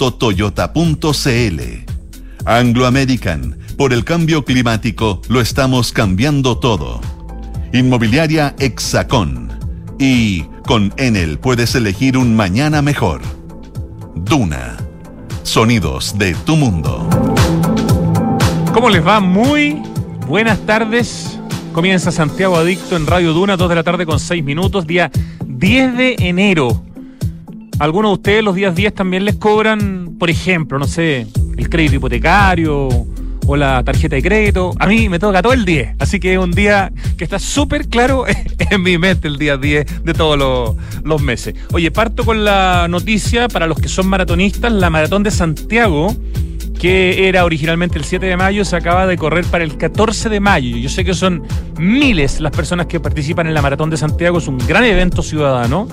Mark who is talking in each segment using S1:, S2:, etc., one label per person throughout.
S1: www.toyota.cl. Anglo American, por el cambio climático lo estamos cambiando todo. Inmobiliaria Hexacón. Y con Enel puedes elegir un mañana mejor. Duna. Sonidos de tu mundo.
S2: ¿Cómo les va? Muy buenas tardes. Comienza Santiago Adicto en Radio Duna, 2 de la tarde con 6 minutos, día 10 de enero. Algunos de ustedes los días 10 también les cobran, por ejemplo, no sé, el crédito hipotecario o la tarjeta de crédito. A mí me toca todo el 10, así que es un día que está súper claro en mi mente el día 10 de todos los, los meses. Oye, parto con la noticia para los que son maratonistas, la maratón de Santiago que era originalmente el 7 de mayo, se acaba de correr para el 14 de mayo. Yo sé que son miles las personas que participan en la Maratón de Santiago, es un gran evento ciudadano.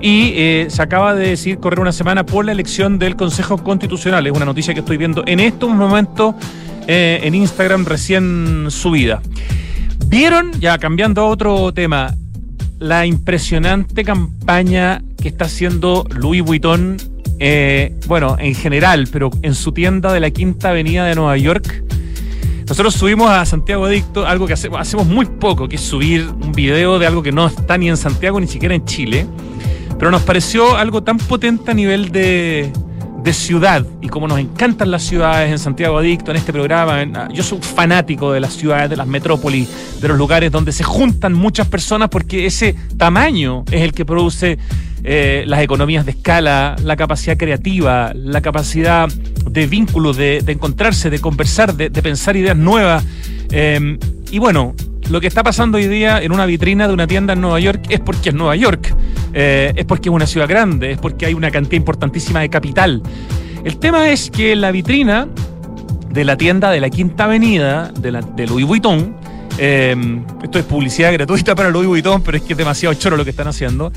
S2: Y eh, se acaba de decir correr una semana por la elección del Consejo Constitucional. Es una noticia que estoy viendo en estos momentos eh, en Instagram recién subida. ¿Vieron, ya cambiando a otro tema, la impresionante campaña que está haciendo Louis Vuitton eh, bueno, en general, pero en su tienda de la Quinta Avenida de Nueva York. Nosotros subimos a Santiago Adicto algo que hacemos, hacemos muy poco, que es subir un video de algo que no está ni en Santiago ni siquiera en Chile. Pero nos pareció algo tan potente a nivel de, de ciudad y como nos encantan las ciudades en Santiago Adicto, en este programa, yo soy fanático de las ciudades, de las metrópolis, de los lugares donde se juntan muchas personas porque ese tamaño es el que produce eh, las economías de escala, la capacidad creativa, la capacidad de vínculo, de, encontrarse, de conversar, de, pensar ideas nuevas. Eh, y bueno, lo que está pasando hoy día en una vitrina de una tienda en Nueva York es porque es Nueva York, eh, es porque es una ciudad grande, es porque hay una cantidad importantísima de capital. El tema es que la vitrina de la tienda de la Quinta Avenida de, la, de Louis Vuitton, esto es publicidad gratuita para Louis Vuitton, pero es que es demasiado choro lo que están haciendo.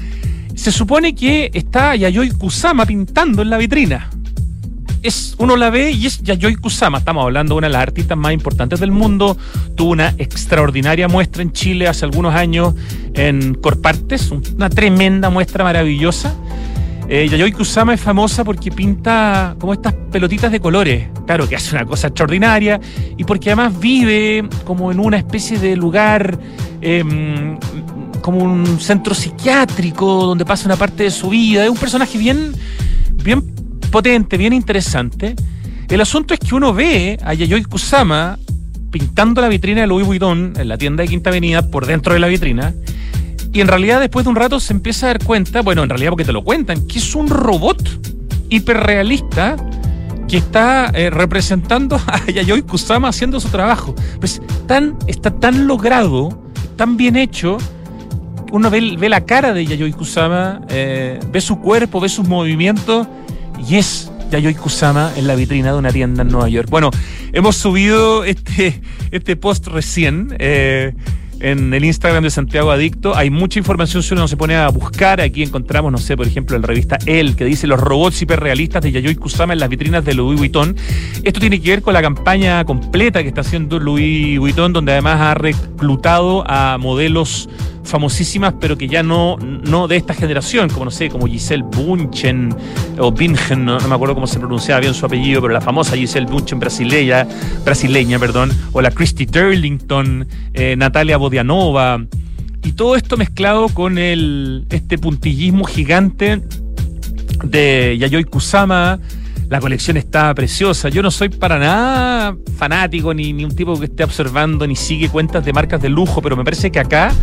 S2: Se supone que está Yayoi Kusama pintando en la vitrina. Es, uno la ve y es Yayoi Kusama. Estamos hablando de una de las artistas más importantes del mundo. Tuvo una extraordinaria muestra en Chile hace algunos años en Corpartes, una tremenda muestra maravillosa. Eh, Yayoi Kusama es famosa porque pinta como estas pelotitas de colores. Claro que hace una cosa extraordinaria y porque además vive como en una especie de lugar em, como un centro psiquiátrico donde pasa una parte de su vida. Es un personaje bien, bien potente, bien interesante. El asunto es que uno ve a Yayoi Kusama pintando la vitrina de Louis Vuitton en la tienda de Quinta Avenida por dentro de la vitrina. Y en realidad después de un rato se empieza a dar cuenta, bueno, en realidad porque te lo cuentan, que es un robot hiperrealista que está eh, representando a Yayoi Kusama haciendo su trabajo. Pues tan, está tan logrado, tan bien hecho, uno ve, la cara de Yayoi Kusama, eh, ve su cuerpo, ve sus movimientos y es Yayoi Kusama en la vitrina de una tienda en Nueva York. Bueno, hemos subido este, este post recién. Eh, en el Instagram de Santiago Adicto. Hay mucha información si uno se pone a buscar. Aquí encontramos, no sé, por ejemplo, la revista El, que dice los robots hiperrealistas de Yayoi Kusama en las vitrinas de Louis Vuitton. Esto tiene que ver con la campaña completa que está haciendo Louis Vuitton, donde además ha reclutado a modelos famosísimas, pero que ya no, no de esta generación, como no sé, como Giselle Bunchen o Bingen, no, me acuerdo cómo se pronunciaba bien su apellido, pero la famosa Giselle Bunchen brasileña, brasileña perdón, o la Christy Turlington, eh, Natalia Bodianova, y todo esto mezclado con el, este puntillismo gigante de Yayoi Kusama, la colección está preciosa. Yo no soy para nada fanático ni, ni, un tipo que esté observando ni sigue cuentas de marcas de lujo, pero me parece que acá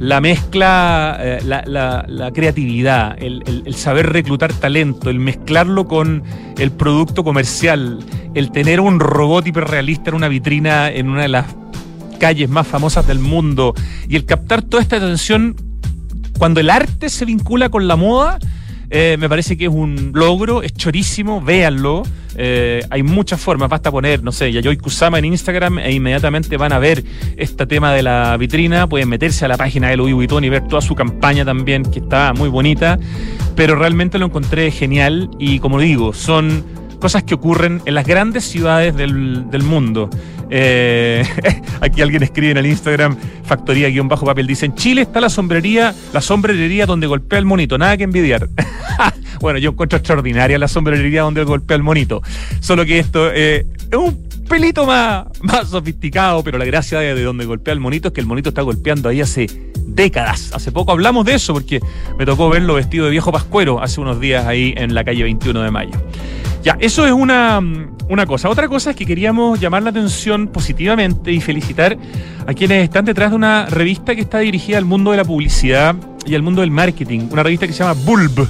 S2: la mezcla, eh, la, creatividad, el, saber reclutar talento, el mezclarlo con el producto comercial, el tener un robot hiperrealista en una vitrina en una de las calles más famosas del mundo y el captar toda esta atención cuando el arte se vincula con la moda eh, me parece que es un logro, es chorísimo, véanlo. Eh, hay muchas formas, basta poner, no sé, Yayoi Kusama en Instagram e inmediatamente van a ver este tema de la vitrina, pueden meterse a la página de Louis Vuitton y ver toda su campaña también, que está muy bonita, pero realmente lo encontré genial y como digo, son cosas que ocurren en las grandes ciudades del, mundo. Eh, aquí alguien escribe en el Instagram, factoría-papel, dice, en Chile está la sombrería, la sombrería donde golpea el monito, nada que envidiar. bueno, yo encuentro extraordinaria la sombrería donde golpea el monito, solo que esto eh, es un pelito más, más sofisticado, pero la gracia de, de donde golpea el monito es que el monito está golpeando ahí hace décadas. Hace poco hablamos de eso porque me tocó verlo vestido de viejo pascuero hace unos días ahí en la calle 21 de mayo. Ya, eso es una, una cosa. Otra cosa es que queríamos llamar la atención positivamente y felicitar a quienes están detrás de una revista que está dirigida al mundo de la publicidad y al mundo del marketing. Una revista que se llama Bulb.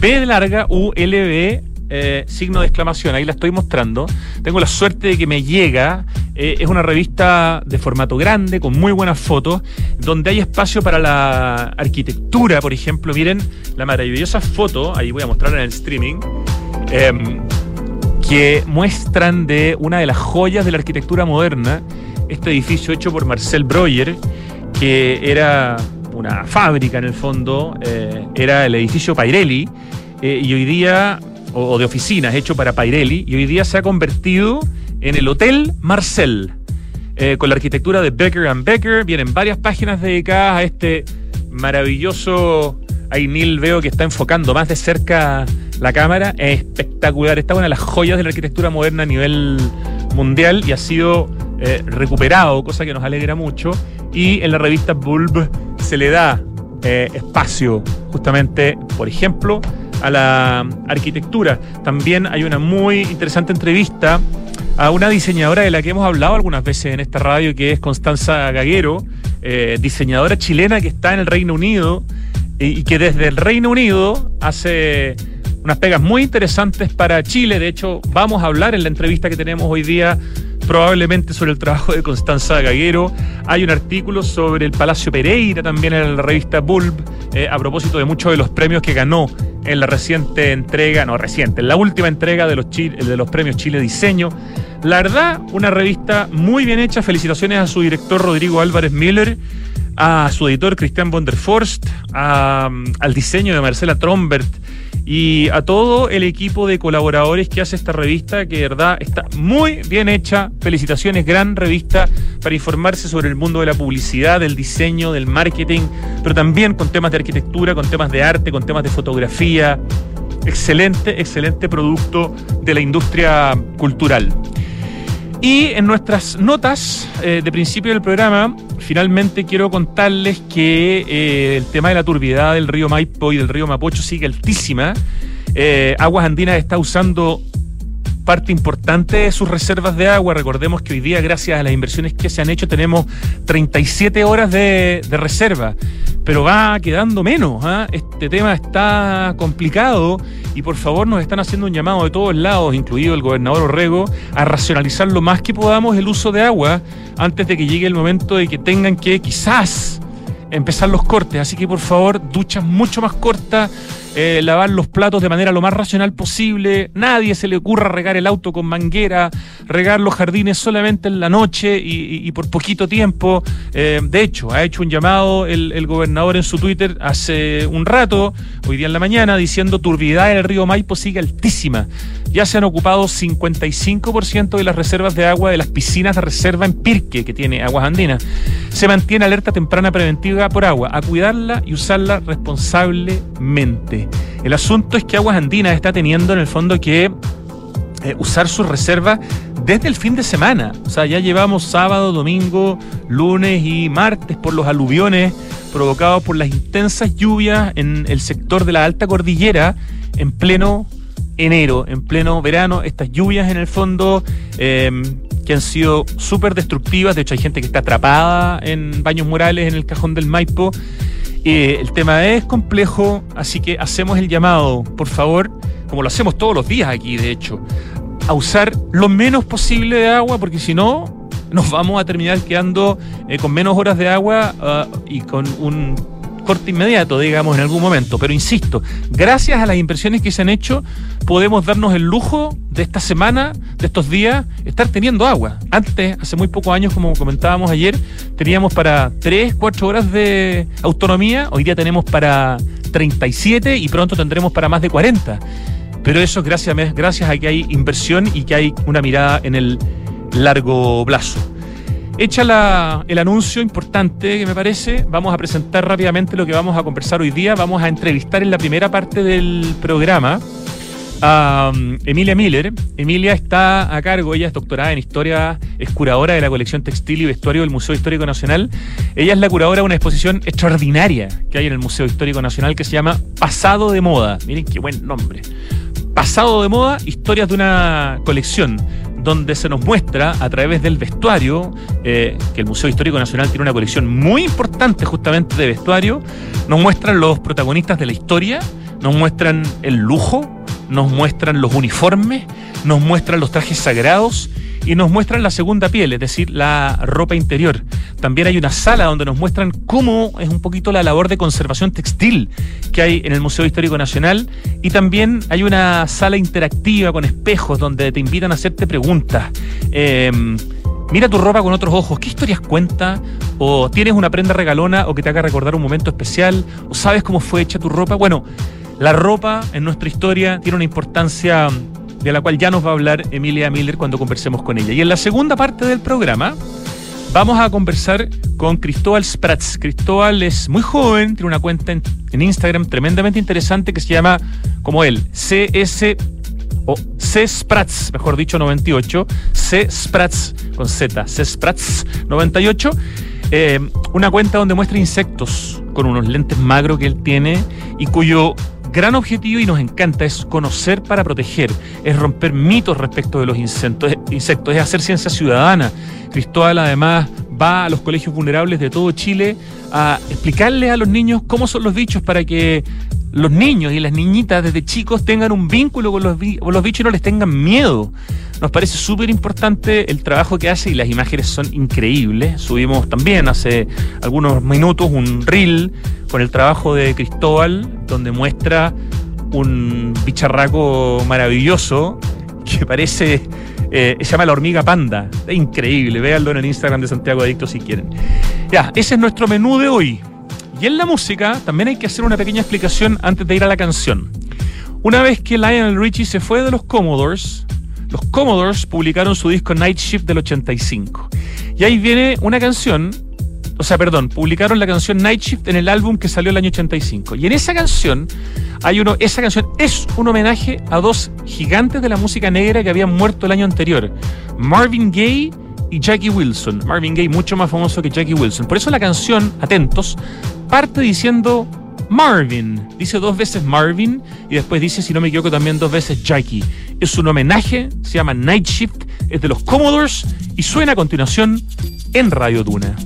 S2: B de larga, U, L, B, eh, signo de exclamación, ahí la estoy mostrando. Tengo la suerte de que me llega. Eh, es una revista de formato grande, con muy buenas fotos, donde hay espacio para la arquitectura, por ejemplo. Miren la maravillosa foto, ahí voy a mostrar en el streaming, em, que muestran de una de las joyas de la arquitectura moderna, este edificio hecho por Marcel Breuer, que era una fábrica en el fondo, eh, era el edificio Pairelli, y hoy día o, de oficinas hecho para Pairelli y hoy día se ha convertido en el Hotel Marcel. Eh, con la arquitectura de Becker Becker, vienen varias páginas dedicadas a este maravilloso. Ahí Neil veo que está enfocando más de cerca la cámara. Es espectacular. Está una de las joyas de la arquitectura moderna a nivel mundial y ha sido eh, recuperado, cosa que nos alegra mucho. Y en la revista Bulb se le da eh, espacio, justamente, por ejemplo, a la arquitectura. También hay una muy interesante entrevista a una diseñadora de la que hemos hablado algunas veces en esta radio, que es Constanza Gaguero, eh, diseñadora chilena que está en el Reino Unido y, que desde el Reino Unido hace unas pegas muy interesantes para Chile. De hecho, vamos a hablar en la entrevista que tenemos hoy día probablemente sobre el trabajo de Constanza Gaguero. Hay un artículo sobre el Palacio Pereira también en la revista Bulb, eh, a propósito de muchos de los premios que ganó en la reciente entrega, no reciente, en la última entrega de los, de los premios Chile Diseño. La verdad, una revista muy bien hecha. Felicitaciones a su director Rodrigo Álvarez Miller, a su editor Cristian von der Forst, al diseño de Marcela Trombert y a todo el equipo de colaboradores que hace esta revista, que de verdad está muy bien hecha. Felicitaciones, gran revista para informarse sobre el mundo de la publicidad, del diseño, del marketing, pero también con temas de arquitectura, con temas de arte, con temas de fotografía. Excelente, excelente producto de la industria cultural. Y en nuestras notas eh, de principio del programa, finalmente quiero contarles que eh, el tema de la turbiedad del río Maipo y del río Mapocho sigue altísima. Eh, Aguas Andinas está usando parte importante de sus reservas de agua. Recordemos que hoy día, gracias a las inversiones que se han hecho, tenemos 37 horas de, reserva, pero va quedando menos. ¿ah? Este tema está complicado y por favor nos están haciendo un llamado de todos lados, incluido el gobernador Orrego, a racionalizar lo más que podamos el uso de agua antes de que llegue el momento de que tengan que quizás empezar los cortes. Así que por favor, duchas mucho más cortas eh, lavar los platos de manera lo más racional posible, nadie se le ocurra regar el auto con manguera, regar los jardines solamente en la noche y, por poquito tiempo. Eh, de hecho, ha hecho un llamado el, gobernador en su Twitter hace un rato, hoy día en la mañana, diciendo turbidez en el río Maipo sigue altísima. Ya se han ocupado 55% de las reservas de agua de las piscinas de reserva en Pirque, que tiene Aguas Andinas. Se mantiene alerta temprana preventiva por agua, a cuidarla y usarla responsablemente. El asunto es que Aguas Andinas está teniendo en el fondo que eh, usar sus reservas desde el fin de semana. O sea, ya llevamos sábado, domingo, lunes y martes por los aluviones provocados por las intensas lluvias en el sector de la alta cordillera en pleno enero, en pleno verano. Estas lluvias en el fondo em, que han sido súper destructivas. De hecho, hay gente que está atrapada en baños murales en el cajón del Maipo. Eh, el tema es complejo, así que hacemos el llamado, por favor, como lo hacemos todos los días aquí, de hecho, a usar lo menos posible de agua, porque si no, nos vamos a terminar quedando eh, con menos horas de agua ah, y con un corte inmediato, digamos, en algún momento. Pero insisto, gracias a las inversiones que se han hecho, podemos darnos el lujo de esta semana, de estos días, estar teniendo agua. Antes, hace muy pocos años, como comentábamos ayer, teníamos para 3, 4 horas de autonomía, hoy día tenemos para 37 y pronto tendremos para más de 40. pero eso es gracias, gracias a que hay inversión y que hay una mirada en el largo plazo. Hecha la, el anuncio importante que me parece, vamos a presentar rápidamente lo que vamos a conversar hoy día. Vamos a entrevistar en la primera parte del programa a um, Emilia Miller. Emilia está a cargo, ella es doctorada en historia, es curadora de la colección textil y vestuario del Museo Histórico Nacional. Ella es la curadora de una exposición extraordinaria que hay en el Museo Histórico Nacional que se llama Pasado de Moda. Miren qué buen nombre. Pasado de Moda, historias de una colección donde se nos muestra a través del vestuario, eh, que el Museo Histórico Nacional tiene una colección muy importante justamente de vestuario, nos muestran los protagonistas de la historia, nos muestran el lujo, nos muestran los uniformes, nos muestran los trajes sagrados y nos muestran la segunda piel, es decir, la ropa interior. También hay una sala donde nos muestran cómo es un poquito la labor de conservación textil que hay en el Museo Histórico Nacional y también hay una sala interactiva con espejos donde te invitan a hacerte preguntas. Em, mira tu ropa con otros ojos. ¿Qué historias cuenta? ¿O tienes una prenda regalona o que te haga recordar un momento especial? ¿O sabes cómo fue hecha tu ropa? Bueno, la ropa en nuestra historia tiene una importancia de la cual ya nos va a hablar Emilia Miller cuando conversemos con ella. Y en la segunda parte del programa vamos a conversar con Cristóbal Spratz. Cristóbal es muy joven, tiene una cuenta en, Instagram tremendamente interesante que se llama, como él, CS o C Spratz, mejor dicho, 98, C Spratz con Z, C Spratz 98. Eh, una cuenta donde muestra insectos con unos lentes magros que él tiene y cuyo gran objetivo y nos encanta es conocer para proteger, es romper mitos respecto de los insectos, es hacer ciencia ciudadana. Cristóbal además va a los colegios vulnerables de todo Chile a explicarles a los niños cómo son los bichos para que los niños y las niñitas desde chicos tengan un vínculo con los, los bichos y no les tengan miedo. Nos parece súper importante el trabajo que hace y las imágenes son increíbles. Subimos también hace algunos minutos un reel con el trabajo de Cristóbal, donde muestra un bicharraco maravilloso que parece eh, se llama La Hormiga Panda. Es increíble, véanlo en el Instagram de Santiago Adicto si quieren. Ya, ese es nuestro menú de hoy. Y en la música también hay que hacer una pequeña explicación antes de ir a la canción. Una vez que Lionel Richie se fue de los Commodores, los Commodores publicaron su disco Night Shift del 85. Y ahí viene una canción, o sea, perdón, publicaron la canción Night Shift en el álbum que salió el año 85. Y en esa canción hay uno, esa canción es un homenaje a dos gigantes de la música negra que habían muerto el año anterior, Marvin Gaye y Jackie Wilson. Marvin Gaye mucho más famoso que Jackie Wilson. Por eso la canción, atentos, parte diciendo Marvin. Dice dos veces Marvin y después dice, si no me equivoco, también dos veces Jackie. Es un homenaje, se llama Night Shift, es de los Commodores y suena a continuación en Radio Duna.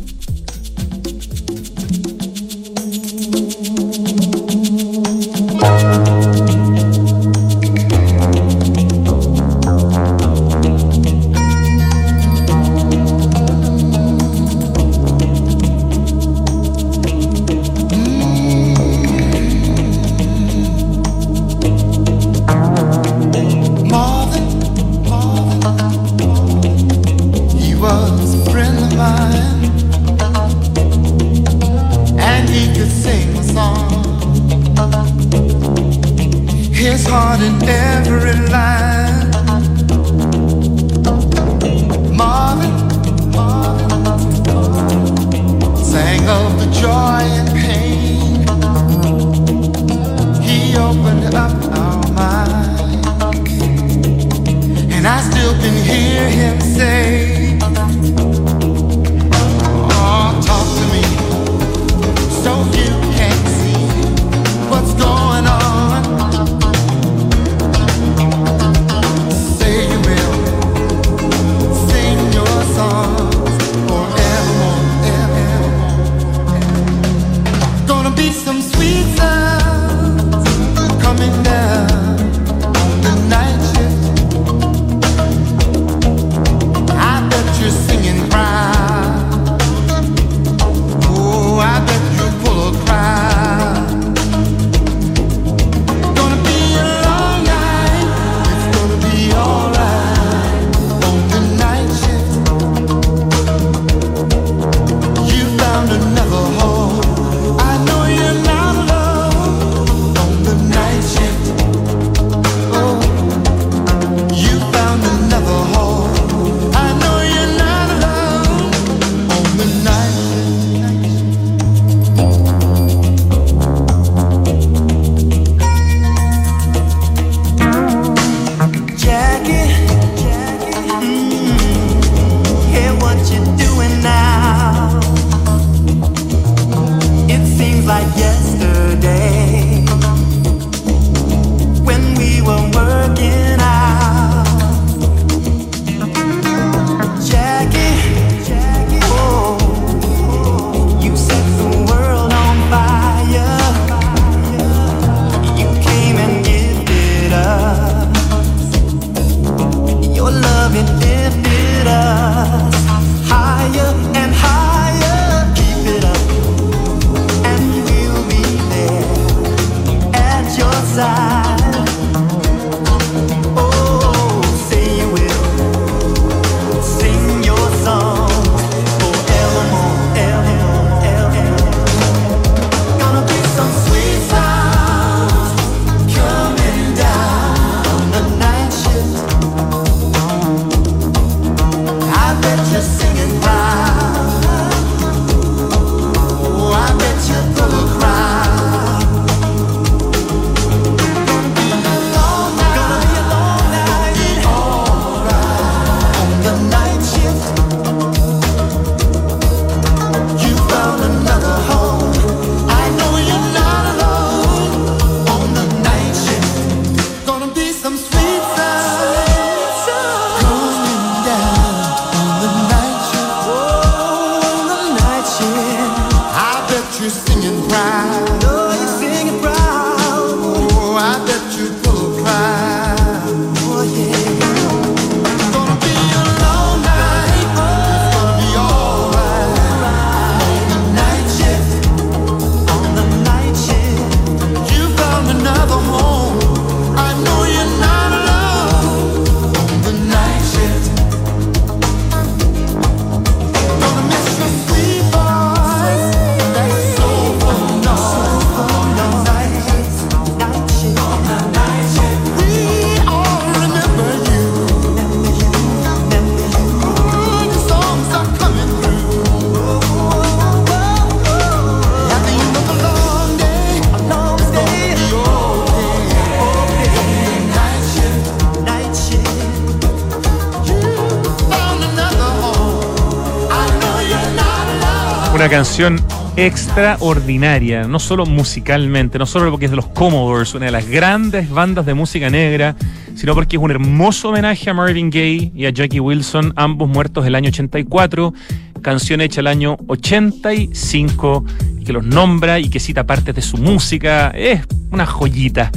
S2: Canción extraordinaria, no solo musicalmente, no solo porque es de los Commodores, una de las grandes bandas de música negra, sino porque es un hermoso homenaje a Marvin Gaye y a Jackie Wilson, ambos muertos el año 84, canción hecha el año 85, y que los nombra y que cita partes de su música, es una joyita.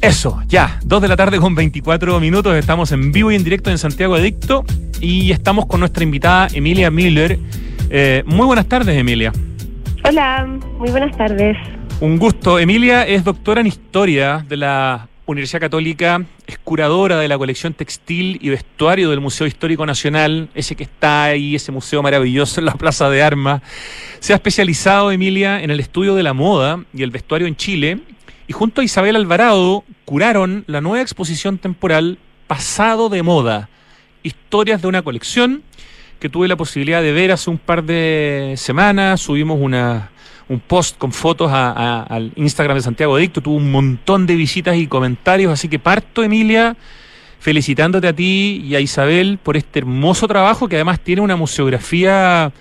S2: Eso, ya, 2 de la tarde con 24 minutos, estamos en vivo y en directo en Santiago Adicto y estamos con nuestra invitada Emilia Miller eh, muy buenas tardes, Emilia.
S3: Hola, muy buenas tardes.
S2: Un gusto. Emilia es doctora en historia de la Universidad Católica, es curadora de la colección textil y vestuario del Museo Histórico Nacional, ese que está ahí, ese museo maravilloso en la Plaza de Armas. Se ha especializado, Emilia, en el estudio de la moda y el vestuario en Chile, y junto a Isabel Alvarado curaron la nueva exposición temporal Pasado de Moda, historias de una colección que tuve la posibilidad de ver hace un par de semanas. Subimos una, un post con fotos al Instagram de Santiago Dicto. Tuvo un montón de visitas y comentarios. Así que parto, Emilia, felicitándote a ti y a Isabel por este hermoso trabajo que además tiene una museografía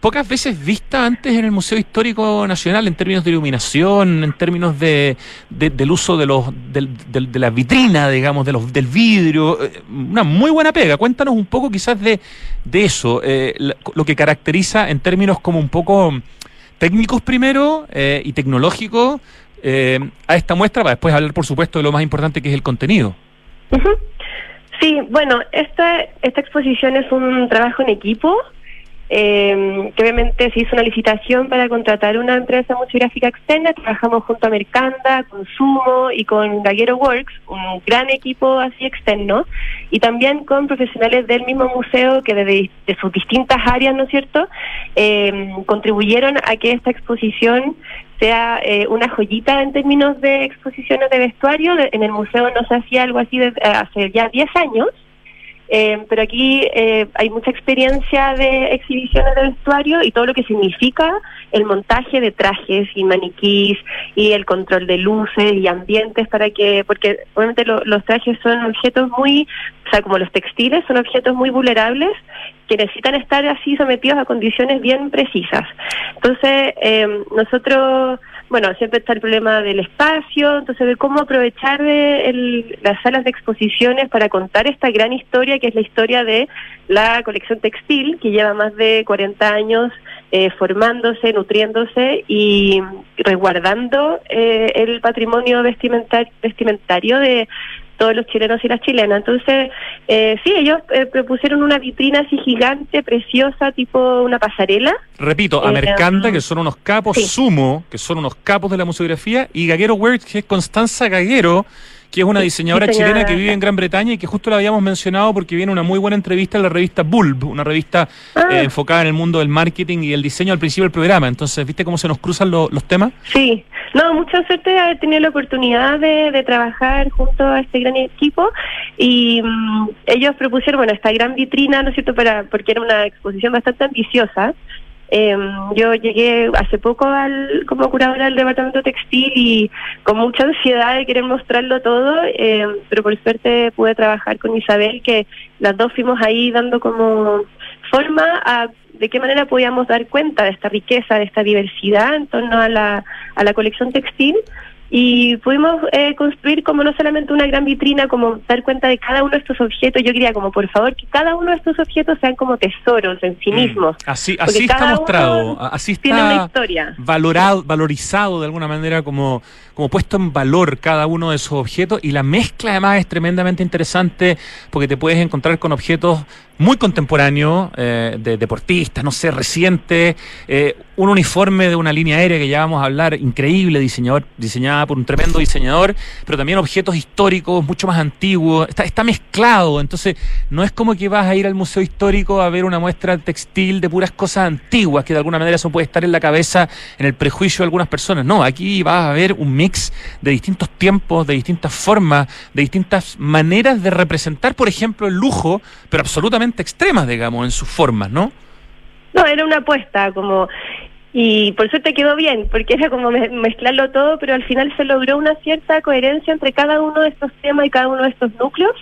S2: pocas veces vista antes en el Museo Histórico Nacional en términos de iluminación, en términos de, del uso de los de, la vitrina, digamos, de los del vidrio, eh, una muy buena pega. Cuéntanos un poco quizás de, de eso, eh, lo que caracteriza en términos como un poco técnicos primero eh, y tecnológicos a esta muestra, para después hablar por supuesto de lo más importante que es el contenido.
S3: Sí, bueno, esta, esta exposición es un trabajo en equipo eh, obviamente se hizo una licitación para contratar una empresa museográfica externa, trabajamos junto a Mercanda, Consumo y con Gaguero Works, un gran equipo así externo, y también con profesionales del mismo museo que desde de sus distintas áreas, ¿no es cierto?, eh, contribuyeron a que esta exposición sea eh, una joyita en términos de exposiciones de vestuario. en el museo no se hacía algo así desde hace ya 10 años, Eh, pero aquí eh, hay mucha experiencia de exhibiciones de vestuario y todo lo que significa el montaje de trajes y maniquís y el control de luces y ambientes para que, porque obviamente los trajes son objetos muy, o sea, como los textiles, son objetos muy vulnerables que necesitan estar así sometidos a condiciones bien precisas. Entonces, eh, nosotros bueno, siempre está el problema del espacio, entonces de cómo aprovechar de las salas de exposiciones para contar esta gran historia que es la historia de la colección textil, que lleva más de 40 años eh, formándose, nutriéndose y resguardando eh, el patrimonio vestimentario de, todos los chilenos y las chilenas. Entonces, eh, sí, ellos eh, propusieron una vitrina así gigante, preciosa, tipo una pasarela.
S2: Repito, eh, Amercanda, que son unos capos, Sumo, que son unos capos de la museografía, y Gaguero Wear, que es Constanza Gaguero, que es una diseñadora chilena que vive en Gran Bretaña y que justo la habíamos mencionado porque viene una muy buena entrevista en la revista Bulb, una revista ah. eh, enfocada en el mundo del marketing y el diseño al principio del programa. Entonces, ¿viste cómo se nos cruzan los temas?
S3: Sí, no, mucha suerte de haber tenido la oportunidad de, trabajar junto a este gran equipo y mm, ellos propusieron, bueno, esta gran vitrina, ¿no es cierto?, para porque era una exposición bastante ambiciosa. Eh, yo llegué hace poco al, como curadora del departamento textil y con mucha ansiedad de querer mostrarlo todo, eh, pero por suerte pude trabajar con Isabel, que las dos fuimos ahí dando como forma a de qué manera podíamos dar cuenta de esta riqueza, de esta diversidad en torno a la, a la colección textil y pudimos eh, construir como no solamente una gran vitrina, como dar cuenta de cada uno de estos objetos. Yo quería como, por favor, que cada uno de estos objetos sean como tesoros en sí mm. mismos.
S2: Así, así está mostrado, así está valorado, valorizado de alguna manera como, como puesto en valor cada uno de esos objetos y la mezcla además es tremendamente interesante porque te puedes encontrar con objetos muy contemporáneo, eh, de deportistas, no sé, reciente, eh, un uniforme de una línea aérea que ya vamos a hablar, increíble, diseñador, diseñada por un tremendo diseñador, pero también objetos históricos mucho más antiguos, está, está mezclado, entonces no es como que vas a ir al museo histórico a ver una muestra textil de puras cosas antiguas, que de alguna manera eso puede estar en la cabeza, en el prejuicio de algunas personas, no, aquí vas a ver un de distintos tiempos, de distintas formas, de distintas maneras de representar, por ejemplo, el lujo, pero absolutamente extremas, digamos, en sus formas, ¿no?
S3: No, era una apuesta, como y por suerte quedó bien, porque era como mezclarlo todo, pero al final se logró una cierta coherencia entre cada uno de estos temas y cada uno de estos núcleos.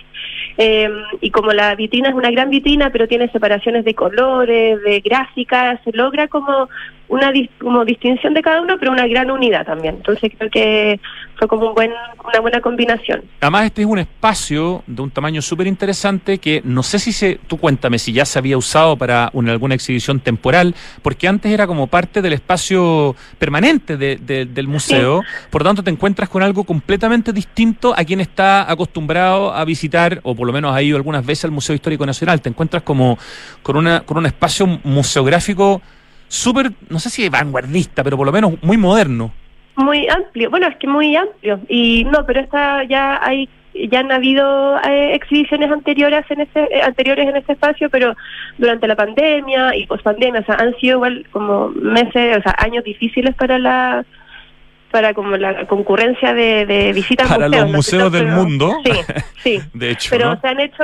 S3: Eh, y como la vitrina es una gran vitrina, pero tiene separaciones de colores, de gráficas, se logra como una como distinción de cada uno, pero una gran unidad también. Entonces creo que fue como un buen, una buena combinación.
S2: Además, este es un espacio de un tamaño súper interesante que no sé si se, tú cuéntame si ya se había usado para una, alguna exhibición temporal, porque antes era como parte del espacio permanente del museo, por lo tanto te encuentras con algo completamente distinto a quien está acostumbrado a visitar, o por lo menos ha ido algunas veces al Museo Histórico Nacional, te encuentras como con, una, con un espacio museográfico súper, no sé si vanguardista, pero por lo menos muy moderno.
S3: Muy amplio, bueno, es que muy amplio. Y no, pero esta ya hay ya han habido eh, exhibiciones anteriores en este anteriores en este espacio, pero durante la pandemia y pospandemia, o sea, han sido igual como meses, o sea, años difíciles para la para como la concurrencia de, de visitas
S2: para los museos del mundo.
S3: Sí sí.
S2: De hecho
S3: pero se han hecho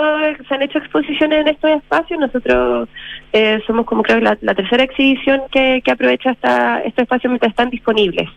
S3: se han hecho exposiciones en estos espacios. Nosotros eh, somos como creo la, la tercera exhibición que, que aprovecha esta, estos espacios mientras están disponibles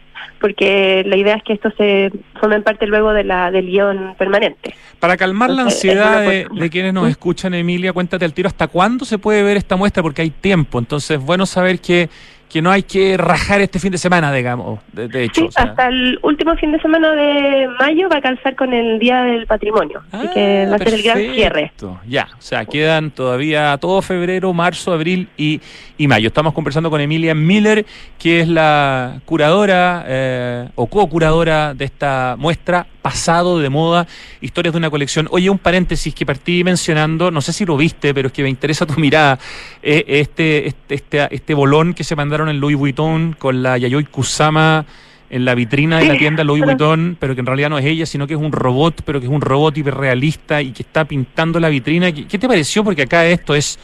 S3: porque la idea es que esto se formen parte luego de la del guion permanente.
S2: Para calmar la ansiedad de, de, quienes nos escuchan Emilia cuéntate al tiro hasta cuándo se puede ver esta muestra porque hay tiempo. Entonces bueno saber que que no hay que rajar este fin de semana, digamos, de, hecho.
S3: Sí, hasta el último fin de semana de mayo va a calzar con el Día del Patrimonio, así que ah, va a ser el gran cierre.
S2: Ya, o sea, quedan todavía todo febrero, marzo, abril y, y mayo. Estamos conversando con Emilia Miller, que es la curadora eh, o co-curadora de esta muestra pasado de moda, historias de una colección. Oye, un paréntesis que partí mencionando, no sé si lo viste, pero es que me interesa tu mirada, eh, este, este, este, este, bolón que se mandaron en Louis Vuitton con la Yayoi Kusama en la vitrina de la tienda Louis Vuitton, pero que en realidad no es ella, sino que es un robot, pero que es un robot hiperrealista y que está pintando la vitrina. ¿Qué, te pareció? Porque acá esto es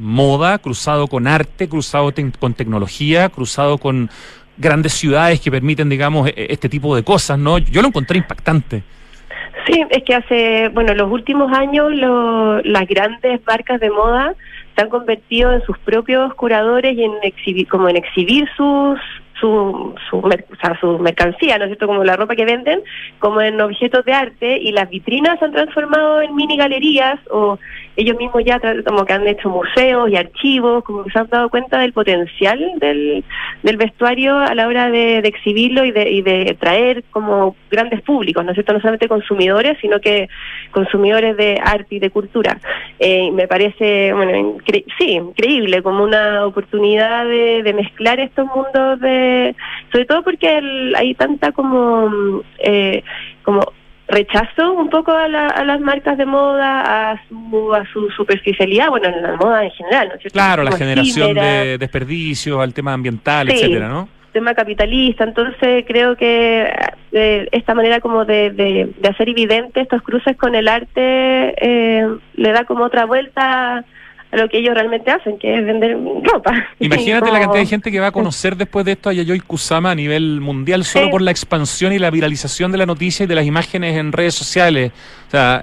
S2: moda, cruzado con arte, cruzado con tecnología, cruzado con grandes ciudades que permiten, digamos, e-, este tipo de cosas, ¿no? Yo lo encontré impactante.
S3: Sí, es que hace, bueno, los últimos años las grandes marcas de moda se han convertido en sus propios curadores y en exhibir, como en exhibir sus su, su, su mercancía, ¿no es cierto? Como la ropa que venden, como en objetos de arte y las vitrinas se han transformado en mini galerías o ellos mismos ya como que han hecho museos y archivos, como que se han dado cuenta del potencial del, del vestuario a la hora de, exhibirlo y de, y de traer como grandes públicos, ¿no es cierto? No solamente consumidores, sino que consumidores de arte y de cultura. Eh, me parece, bueno, sí, increíble, como una oportunidad de, de mezclar estos mundos de sobre todo porque hay tanta como, eh, como rechazo un poco a, las marcas de moda, a su, a su superficialidad, bueno, en la moda en general, ¿no?
S2: Claro, la generación de desperdicios, al tema ambiental, etcétera, ¿no?
S3: tema capitalista, entonces creo que eh, esta manera como de, de, hacer evidente estos cruces con el arte eh, le da como otra vuelta lo que ellos realmente hacen, que es vender ropa.
S2: Imagínate la cantidad de gente que va a conocer después de esto a Yayoi Kusama a nivel mundial solo por la expansión y la viralización de la noticia y de las imágenes en redes sociales.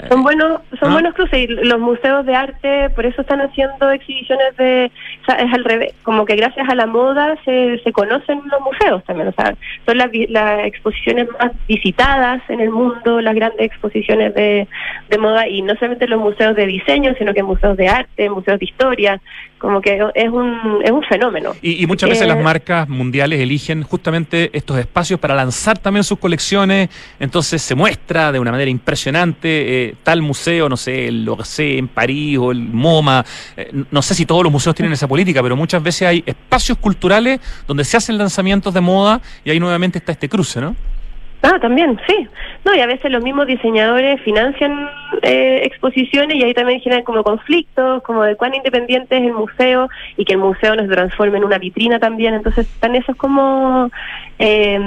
S3: son buenos, son ¿ah? buenos cruces y los museos de arte por eso están haciendo exhibiciones de, o sea, es al revés, como que gracias a la moda se, se conocen los museos también, o sea, son las, las exposiciones más visitadas en el mundo, las grandes exposiciones de, de moda y no solamente los museos de diseño, sino que museos de arte, museos historia, como que es un, es un fenómeno.
S2: Y, muchas veces las eh, marcas mundiales eligen justamente estos espacios para lanzar también sus colecciones, entonces se muestra de una manera impresionante eh, tal museo, no sé, el Orsay en París o el MoMA, eh, no sé si todos los museos tienen esa política, pero muchas veces hay espacios culturales donde se hacen lanzamientos de moda y ahí nuevamente está este cruce, ¿no?
S3: Ah, también, sí. No, y a veces los mismos diseñadores financian eh, exposiciones y ahí también generan como conflictos, como de cuán independiente es el museo y que el museo no se transforme en una vitrina también. Entonces están esos como, eh,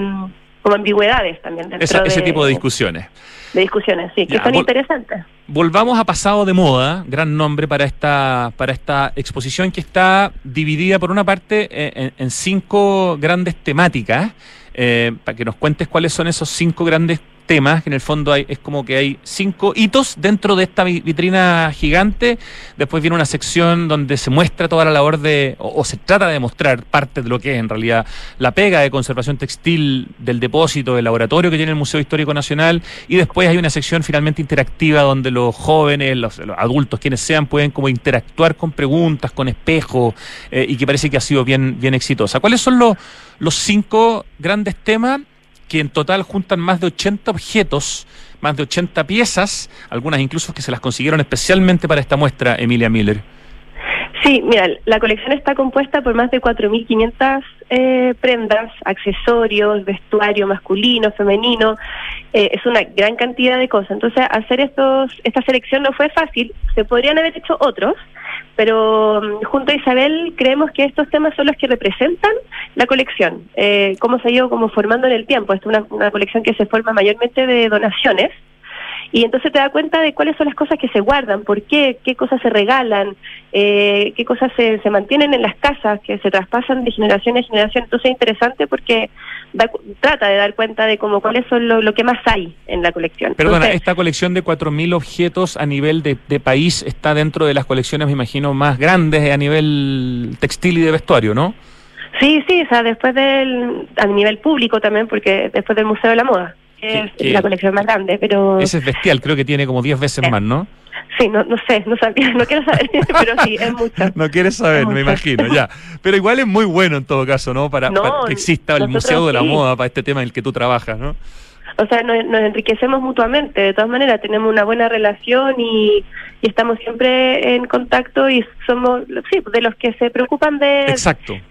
S3: como ambigüedades también.
S2: Dentro ese tipo de discusiones.
S3: De discusiones, sí, que son interesantes.
S2: Volvamos a Pasado de Moda, gran nombre para esta, para esta exposición que está dividida por una parte eh, en cinco grandes temáticas. Eh, para que nos cuentes cuáles son esos cinco grandes temas, que en el fondo hay, es como que hay cinco hitos dentro de esta vitrina gigante. Después viene una sección donde se muestra toda la labor de, o, se trata de mostrar parte de lo que es en realidad la pega de conservación textil del depósito, del laboratorio que tiene el Museo Histórico Nacional. Y después hay una sección finalmente interactiva donde los jóvenes, los, adultos, quienes sean, pueden como interactuar con preguntas, con espejos, eh, y que parece que ha sido bien, bien exitosa. ¿Cuáles son los, los cinco grandes temas? Que en total juntan más de 80 objetos, más de 80 piezas, algunas incluso que se las consiguieron especialmente para esta muestra, Emilia Miller.
S3: Sí, mira, la colección está compuesta por más de 4.500 eh, prendas, accesorios, vestuario masculino, femenino, eh, es una gran cantidad de cosas. Entonces, hacer estos, esta selección no fue fácil, se podrían haber hecho otros, pero mm, junto a Isabel creemos que estos temas son los que representan la colección, eh, cómo se ha ido como formando en el tiempo. es una, colección que se forma mayormente de donaciones, y entonces te da cuenta de cuáles son las cosas que se guardan, por qué, qué cosas se regalan, eh, qué cosas se, se mantienen en las casas, que se traspasan de generación en generación. Entonces es interesante porque trata de dar cuenta de cómo cuáles son lo, que más hay en la colección.
S2: Perdona, esta colección de 4.000 objetos a nivel de, de, país está dentro de las colecciones, me imagino, más grandes a nivel textil y de vestuario, ¿no?
S3: Sí, sí, o sea, después del, a nivel público también, porque después del Museo de la Moda es la colección más grande, pero...
S2: Ese es bestial, creo que tiene como 10 veces más, ¿no?
S3: Sí, no, no sé, no sabía, no quiero saber, pero sí, es mucho.
S2: No quieres saber, me imagino, ya. Pero igual es muy bueno en todo caso, ¿no? Para, que exista el Museo de la Moda para este tema en el que tú trabajas, ¿no?
S3: o sea, nos, enriquecemos mutuamente, de todas maneras, tenemos una buena relación y, estamos siempre en contacto y somos, sí, de los que se preocupan de,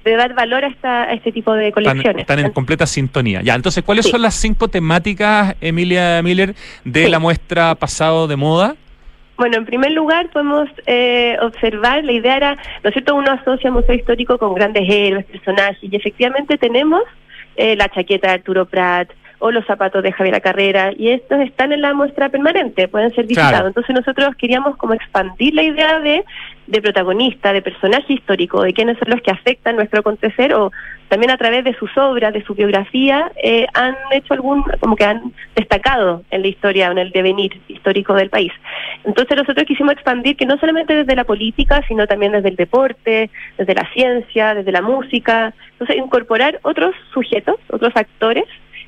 S3: de dar valor a, esta, este tipo de colecciones.
S2: Están, en completa sintonía. Ya, entonces, ¿cuáles son las cinco temáticas, Emilia Miller, de la muestra pasado de moda?
S3: Bueno, en primer lugar podemos eh, observar, la idea era, ¿no es cierto?, uno asocia museo histórico con grandes héroes, personajes, y efectivamente tenemos eh, la chaqueta de Arturo Prat, o los zapatos de Javier Carrera, y estos están en la muestra permanente, pueden ser visitados. Entonces nosotros queríamos como expandir la idea de de protagonista, de personaje histórico, de quiénes son los que afectan nuestro acontecer o también a través de sus obras, de su biografía, eh, han hecho algún, como que han destacado en la historia, en el devenir histórico del país. Entonces nosotros quisimos expandir que no solamente desde la política, sino también desde el deporte, desde la ciencia, desde la música, entonces incorporar otros sujetos, otros actores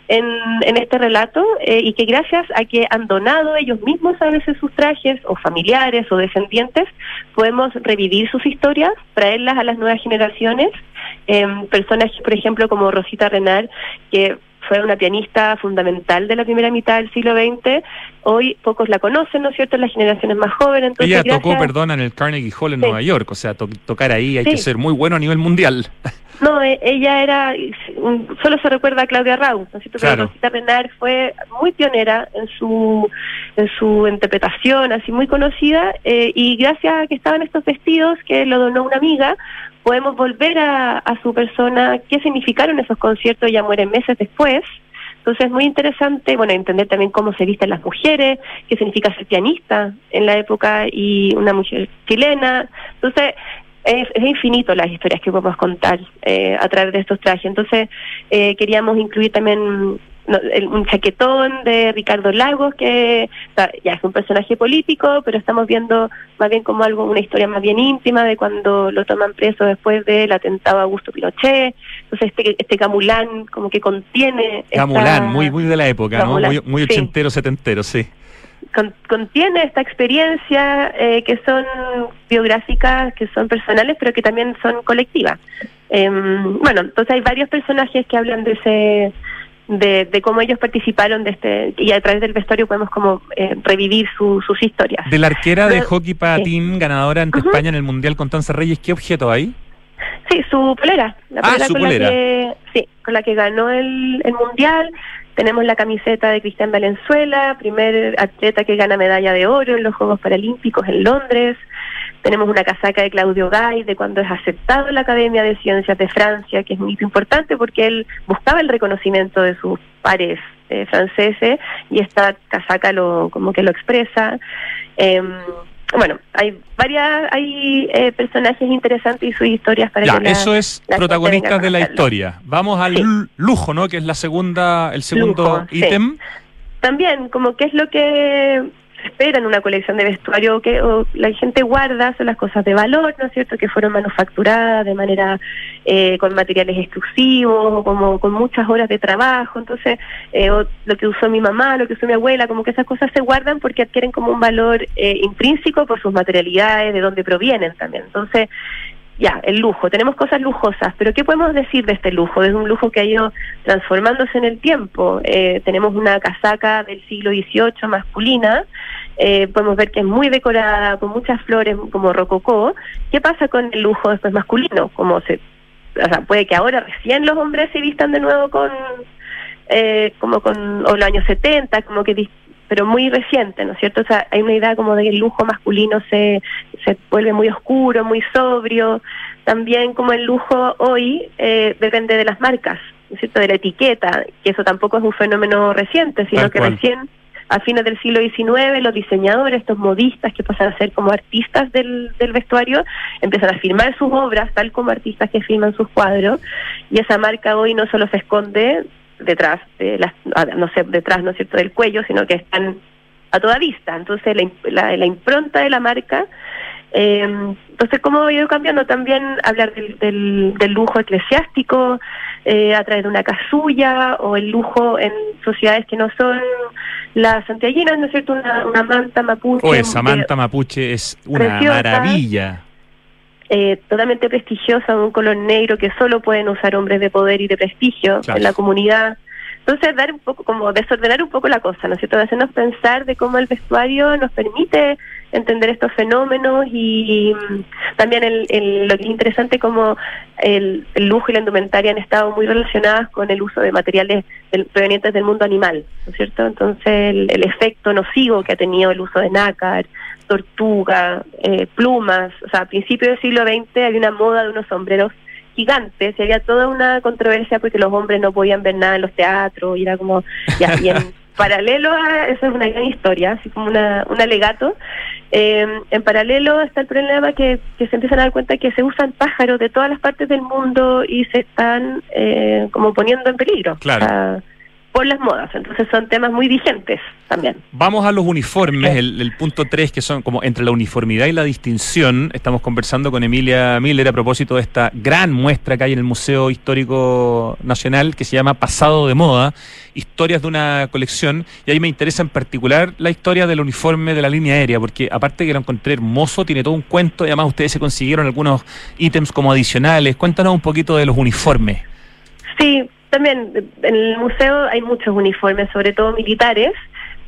S3: en, en este relato eh, y que gracias a que han donado ellos mismos a veces sus trajes o familiares o descendientes, podemos revivir sus historias, traerlas a las nuevas generaciones. Eh, personas, por ejemplo, como Rosita Renal, que fue una pianista fundamental de la primera mitad del siglo XX. Hoy pocos la conocen, ¿no es cierto?, las generaciones más jóvenes.
S2: Entonces, Ella tocó, perdón, en el Carnegie Hall en Nueva York, o sea, tocar ahí hay que ser muy bueno a nivel mundial.
S3: No, e, ella era, solo se recuerda a Claudia Raúl, ¿no es cierto? Pero Rosita Renard fue muy pionera en su, en su interpretación, así muy conocida, eh, y gracias a que estaban estos vestidos que lo donó una amiga, podemos volver a, a su persona, qué significaron esos conciertos, ya mueren meses después, entonces es muy interesante, bueno, entender también cómo se visten las mujeres, qué significa ser pianista en la época y una mujer chilena. Entonces, es, infinito las historias que podemos contar eh, a través de estos trajes. Entonces, eh, queríamos incluir también un chaquetón de Ricardo Lagos, que ya es un personaje político, pero estamos viendo más bien como algo, una historia más bien íntima de cuando lo toman preso después del atentado a Augusto Pinochet. Entonces, este, este Camulán como que contiene...
S2: Camulán, muy, muy de la época, ¿no? Muy, muy ochentero, setentero, sí
S3: contiene esta experiencia eh, que son biográficas, que son personales, pero que también son colectivas. Em, bueno, entonces hay varios personajes que hablan de ese de, cómo ellos participaron de este y a través del vestuario podemos como eh, revivir sus historias.
S2: De la arquera de hockey patín ganadora ante España en el Mundial con Tanza Reyes, ¿qué objeto hay?
S3: Sí, su polera.
S2: La ah, polera con La que,
S3: sí, con la que ganó el, el Mundial. Tenemos la camiseta de Cristian Valenzuela, primer atleta que gana medalla de oro en los Juegos Paralímpicos en Londres. Tenemos una casaca de Claudio Gay de cuando es aceptado en la Academia de Ciencias de Francia, que es muy importante porque él buscaba el reconocimiento de sus pares eh, franceses y esta casaca lo como que lo expresa. Eh, bueno, hay varias, hay eh, personajes interesantes y sus historias para
S2: ya, eso es protagonistas de la historia. Vamos al lujo, ¿no? Que es la segunda, el segundo ítem.
S3: También, como qué es lo que espera en una colección de vestuario que la gente guarda son las cosas de valor, ¿no es cierto?, que fueron manufacturadas de manera eh, con materiales exclusivos, como con muchas horas de trabajo, entonces eh, lo que usó mi mamá, lo que usó mi abuela, como que esas cosas se guardan porque adquieren como un valor eh, intrínseco por sus materialidades, de dónde provienen también. Entonces, ya, el lujo, tenemos cosas lujosas, pero ¿qué podemos decir de este lujo? Es un lujo que ha ido transformándose en el tiempo. Eh, tenemos una casaca del siglo XVIII masculina, eh, podemos ver que es muy decorada, con muchas flores como rococó. ¿Qué pasa con el lujo después masculino? Como se, o sea, puede que ahora recién los hombres se vistan de nuevo con, eh, como con, o los años 70, como que pero muy reciente, ¿no es cierto? O sea, hay una idea como de que el lujo masculino se, se vuelve muy oscuro, muy sobrio. También como el lujo hoy eh, depende de las marcas, ¿no es cierto? De la etiqueta, que eso tampoco es un fenómeno reciente, sino que recién a fines del siglo XIX los diseñadores, estos modistas que pasan a ser como artistas del, del vestuario, empiezan a firmar sus obras tal como artistas que firman sus cuadros y esa marca hoy no solo se esconde detrás de las, no sé, detrás, ¿no es cierto?, del cuello, sino que están a toda vista. Entonces, la, la, impronta de la marca. Eh, entonces, ¿cómo ha ido cambiando? También hablar del, del, lujo eclesiástico eh, a través de una casulla o el lujo en sociedades que no son las santiaguinas, ¿no es cierto? Una, una manta mapuche.
S2: O oh, esa manta mapuche es una maravilla
S3: eh, totalmente prestigiosa, un color negro que solo pueden usar hombres de poder y de prestigio en la comunidad. Entonces, dar un poco, como desordenar un poco la cosa, ¿no es cierto? hacernos pensar de cómo el vestuario nos permite entender estos fenómenos y, mm, también el, lo que es interesante como el, lujo y la indumentaria han estado muy relacionadas con el uso de materiales provenientes del mundo animal, ¿no es cierto? Entonces, el, el efecto nocivo que ha tenido el uso de nácar, tortuga, eh, plumas. O sea, a principios del siglo XX había una moda de unos sombreros gigantes y había toda una controversia porque los hombres no podían ver nada en los teatros y era como, ya, y en paralelo a, eso es una gran historia, así como una, un alegato, Eh, en paralelo está el problema que, que, se empiezan a dar cuenta que se usan pájaros de todas las partes del mundo y se están eh, como poniendo en peligro.
S2: Claro
S3: por las modas. Entonces son temas muy vigentes también.
S2: Vamos a los uniformes, el, punto 3, que son como entre la uniformidad y la distinción. Estamos conversando con Emilia Miller a propósito de esta gran muestra que hay en el Museo Histórico Nacional que se llama Pasado de Moda, historias de una colección. Y ahí me interesa en particular la historia del uniforme de la línea aérea, porque aparte que lo encontré hermoso, tiene todo un cuento y además ustedes se consiguieron algunos ítems como adicionales. Cuéntanos un poquito de los uniformes.
S3: Sí, también en el museo hay muchos uniformes, sobre todo militares.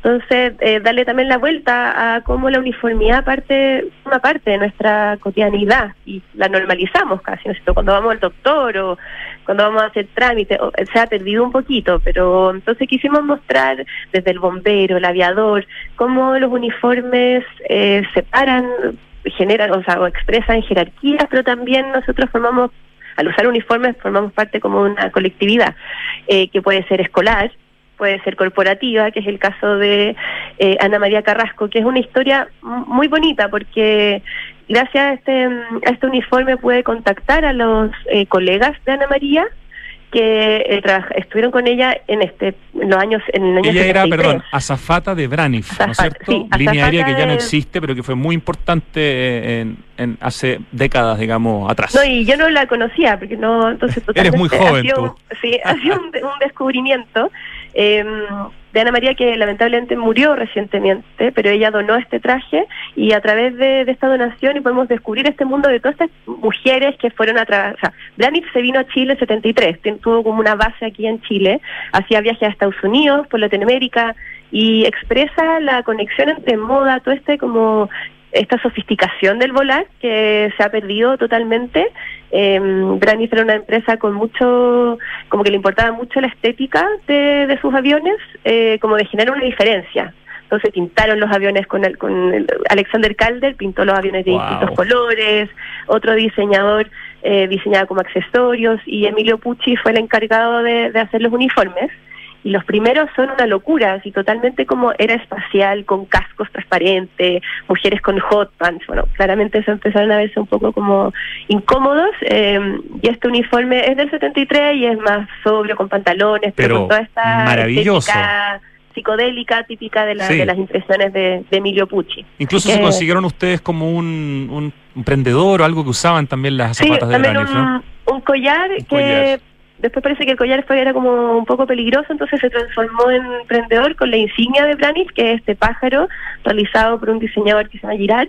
S3: Entonces, eh, darle también la vuelta a cómo la uniformidad parte, una parte de nuestra cotidianidad y la normalizamos casi, ¿no Cuando vamos al doctor o cuando vamos a hacer trámite, se ha perdido un poquito, pero entonces quisimos mostrar desde el bombero, el aviador, cómo los uniformes eh, separan, generan, o sea, o expresan jerarquías, pero también nosotros formamos al usar uniformes formamos parte como una colectividad eh, que puede ser escolar, puede ser corporativa, que es el caso de eh, Ana María Carrasco, que es una historia muy bonita porque gracias a este, a este uniforme puede contactar a los eh, colegas de Ana María que eh, estuvieron con ella en este en los años en el año
S2: ella era perdón azafata de Branif ¿no es cierto? línea aérea que ya no existe pero que fue muy importante en, en, hace décadas digamos atrás
S3: no y yo no la conocía porque no entonces
S2: eres muy joven tú.
S3: sí ha sido un, un descubrimiento eh, de Ana María que lamentablemente murió recientemente, pero ella donó este traje y a través de, esta donación y podemos descubrir este mundo de todas estas mujeres que fueron a trabajar. O sea, se vino a Chile en 73, tuvo como una base aquí en Chile, hacía viajes a Estados Unidos, por Latinoamérica y expresa la conexión entre moda, todo este como esta sofisticación del volar que se ha perdido totalmente. Eh, Branis era una empresa con mucho, como que le importaba mucho la estética de, sus aviones, eh, como de generar una diferencia. Entonces pintaron los aviones con el, con Alexander Calder, pintó los aviones de distintos colores, otro diseñador eh, diseñaba como accesorios y Emilio Pucci fue el encargado de hacer los uniformes y los primeros son una locura, así totalmente como era espacial, con cascos transparentes, mujeres con hot pants, bueno, claramente se empezaron a verse un poco como incómodos, eh, y este uniforme es del 73 y es más sobrio, con pantalones,
S2: pero, con toda esta
S3: maravilloso. psicodélica típica de, de las impresiones de, Emilio Pucci.
S2: Incluso se consiguieron ustedes como un, un emprendedor o algo que usaban también las zapatas de Branif,
S3: ¿no? Un collar que después parece que el collar fue, era como un poco peligroso, entonces se transformó en emprendedor con la insignia de Branis, que es este pájaro realizado por un diseñador que se llama Girard,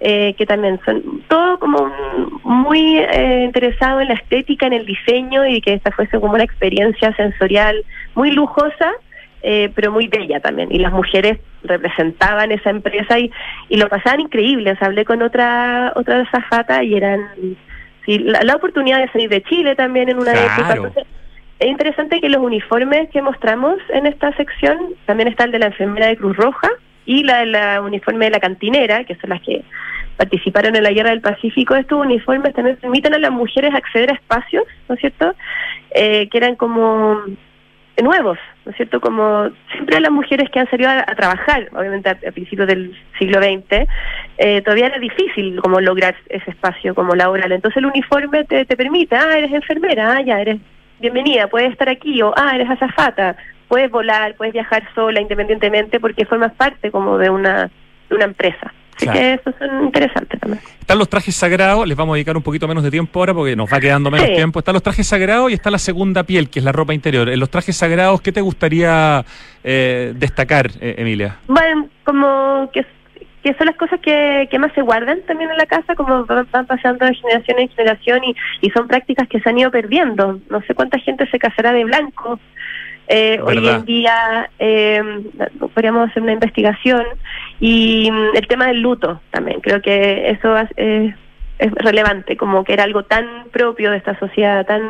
S3: eh, que también son todo como muy eh, interesado en la estética, en el diseño y que esta fuese como una experiencia sensorial muy lujosa, eh, pero muy bella también. Y las mujeres representaban esa empresa y, y lo pasaban increíble. Hablé con otra otra zafata y eran sí, la, oportunidad de salir de Chile también en una época. es interesante que los uniformes que mostramos en esta sección, también está el de la enfermera de Cruz Roja y la de la uniforme de la cantinera, que son las que participaron en la Guerra del Pacífico, estos uniformes también permiten a las mujeres acceder a espacios, ¿no es cierto?, eh, que eran como nuevos, ¿no es cierto? Como siempre las mujeres que han salido a, trabajar, obviamente a, principios del siglo XX, eh, todavía era difícil como lograr ese espacio como laboral. Entonces el uniforme te, te permite, ah, eres enfermera, ah, ya, eres bienvenida, puedes estar aquí, o ah, eres azafata, puedes volar, puedes viajar sola independientemente porque formas parte como de una, de una empresa. Así que eso es interesante también.
S2: Están los trajes sagrados, les vamos a dedicar un poquito menos de tiempo ahora porque nos va quedando menos tiempo. Están los trajes sagrados y está la segunda piel, que es la ropa interior. En los trajes sagrados, ¿qué te gustaría eh, destacar, eh, Emilia?
S3: Bueno, como que, que son las cosas que, que más se guardan también en la casa, como van, pasando de generación en generación y, y son prácticas que se han ido perdiendo. No sé cuánta gente se casará de blanco. Eh, hoy en día eh, podríamos hacer una investigación y mm, el tema del luto también, creo que eso es, relevante, como que era algo tan propio de esta sociedad, tan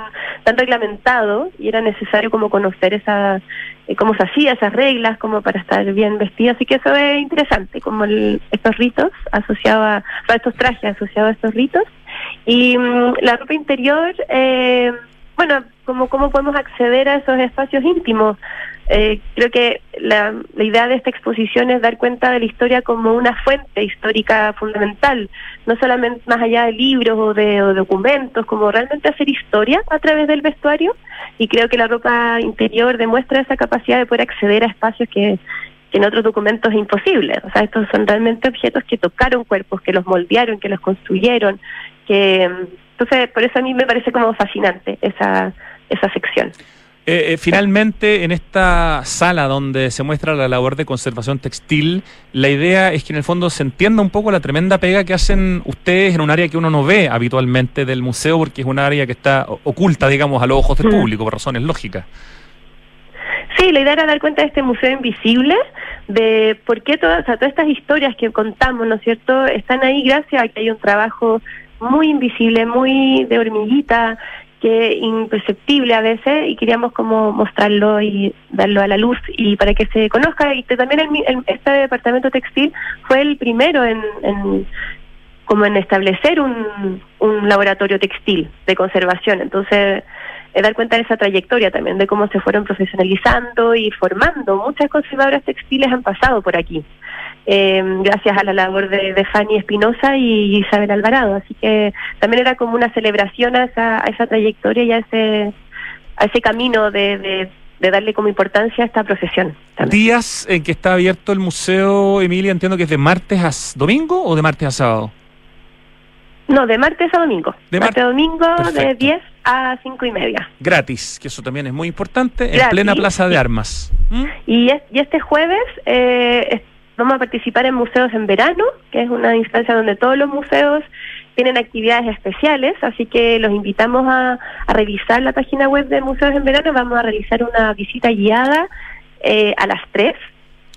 S3: tan reglamentado y era necesario como conocer esa eh, cómo se hacía esas reglas, como para estar bien vestida, así que eso es interesante, como estos ritos asociados a, estos trajes asociados a estos ritos. Y mm, la ropa interior, eh, bueno, como cómo podemos acceder a esos espacios íntimos. Eh, creo que la, idea de esta exposición es dar cuenta de la historia como una fuente histórica fundamental, no solamente más allá de libros o de documentos, como realmente hacer historia a través del vestuario y creo que la ropa interior demuestra esa capacidad de poder acceder a espacios que, en otros documentos es imposible. O sea, estos son realmente objetos que tocaron cuerpos, que los moldearon, que los construyeron, que entonces por eso a mí me parece como fascinante esa esa sección.
S2: Eh, eh, finalmente, en esta sala donde se muestra la labor de conservación textil, la idea es que en el fondo se entienda un poco la tremenda pega que hacen ustedes en un área que uno no ve habitualmente del museo, porque es un área que está oculta, digamos, a los ojos del mm. público, por razones lógicas.
S3: Sí, la idea era dar cuenta de este museo invisible, de por qué todas, todas estas historias que contamos, ¿no es cierto?, están ahí gracias a que hay un trabajo muy invisible, muy de hormiguita, que imperceptible a veces y queríamos como mostrarlo y darlo a la luz y para que se conozca. Y también este departamento textil fue el primero en, como en establecer un, un laboratorio textil de conservación. Entonces dar cuenta de esa trayectoria también de cómo se fueron profesionalizando y formando. Muchas conservadoras textiles han pasado por aquí eh, gracias a la labor de, Fanny Espinosa y Isabel Alvarado. Así que también era como una celebración a esa, a esa trayectoria y a ese, a ese camino de, de, darle como importancia a esta profesión.
S2: ¿Días en que está abierto el museo, Emilia? Entiendo que es de martes a domingo o de martes a sábado.
S3: No, de martes a domingo. De martes a domingo de 10 a 5 y media.
S2: Gratis, que eso también es muy importante, en plena Plaza de Armas.
S3: ¿Mm? Y, y este jueves eh, Vamos a participar en Museos en Verano, que es una instancia donde todos los museos tienen actividades especiales, así que los invitamos a, revisar la página web de Museos en Verano. Vamos a realizar una visita guiada eh, a las 3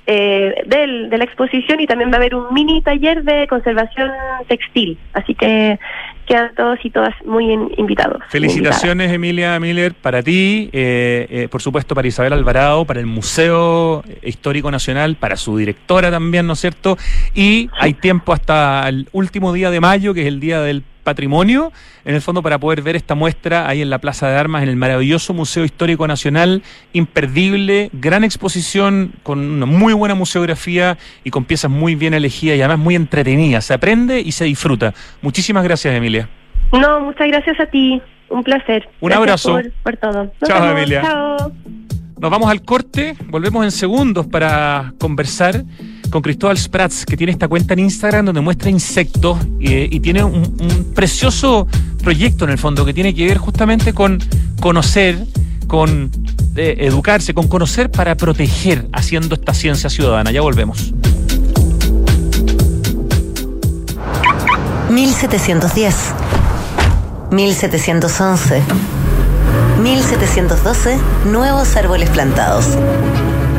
S3: eh, de la exposición y también va a haber un mini taller de conservación textil. Así que quedan todos y todas muy invitados.
S2: Felicitaciones, Emilia Miller, para ti, eh, eh, por supuesto para Isabel Alvarado, para el Museo Histórico Nacional, para su directora también, ¿no es cierto? Y hay tiempo hasta el último día de mayo, que es el día del patrimonio, en el fondo para poder ver esta muestra ahí en la Plaza de Armas, en el maravilloso Museo Histórico Nacional, imperdible, gran exposición, con una muy buena museografía y con piezas muy bien elegidas y además muy entretenidas. Se aprende y se disfruta. Muchísimas gracias, Emilia.
S3: No, muchas gracias a ti. Un placer.
S2: Un abrazo.
S3: Por, todo.
S2: Chao, Emilia. Chao. Nos vamos al corte, volvemos en segundos para conversar con Cristóbal Sprats, que tiene esta cuenta en Instagram donde muestra insectos y tiene un, precioso proyecto en el fondo que tiene que ver justamente con conocer, con eh, educarse, con conocer para proteger, haciendo esta ciencia ciudadana. Ya volvemos.
S4: 1710 1711 1712 Nuevos árboles plantados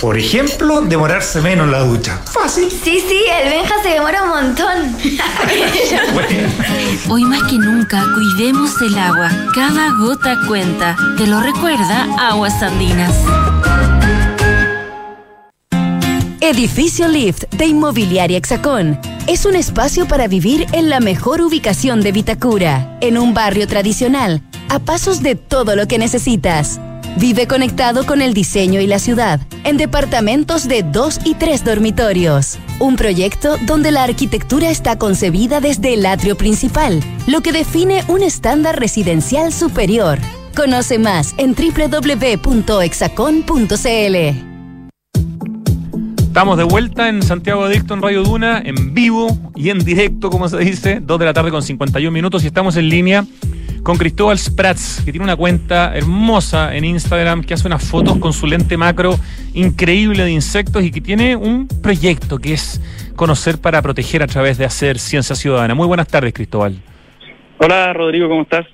S5: Por ejemplo, demorarse menos la ducha. Fácil.
S6: Sí, sí, el Benja se demora un montón.
S7: Hoy más que nunca, cuidemos el agua. Cada gota cuenta. Te lo recuerda Aguas Andinas.
S8: Edificio Lift de Inmobiliaria Hexacón. Es un espacio para vivir en la mejor ubicación de Vitacura, en un barrio tradicional, a pasos de todo lo que necesitas. Vive conectado con el diseño y la ciudad, en departamentos de dos y tres dormitorios. Un proyecto donde la arquitectura está concebida desde el atrio principal, lo que define un estándar residencial superior. Conoce más en www.exacon.cl.
S2: Estamos de vuelta en Santiago Adicto en Radio Duna, en vivo y en directo, como se dice, 2 de la tarde con 51 minutos y estamos en línea con Cristóbal Sprats, que tiene una cuenta hermosa en Instagram, que hace unas fotos con su lente macro increíble de insectos y que tiene un proyecto que es conocer para proteger a través de hacer ciencia ciudadana. Muy buenas tardes, Cristóbal.
S9: Hola, Rodrigo, ¿cómo estás?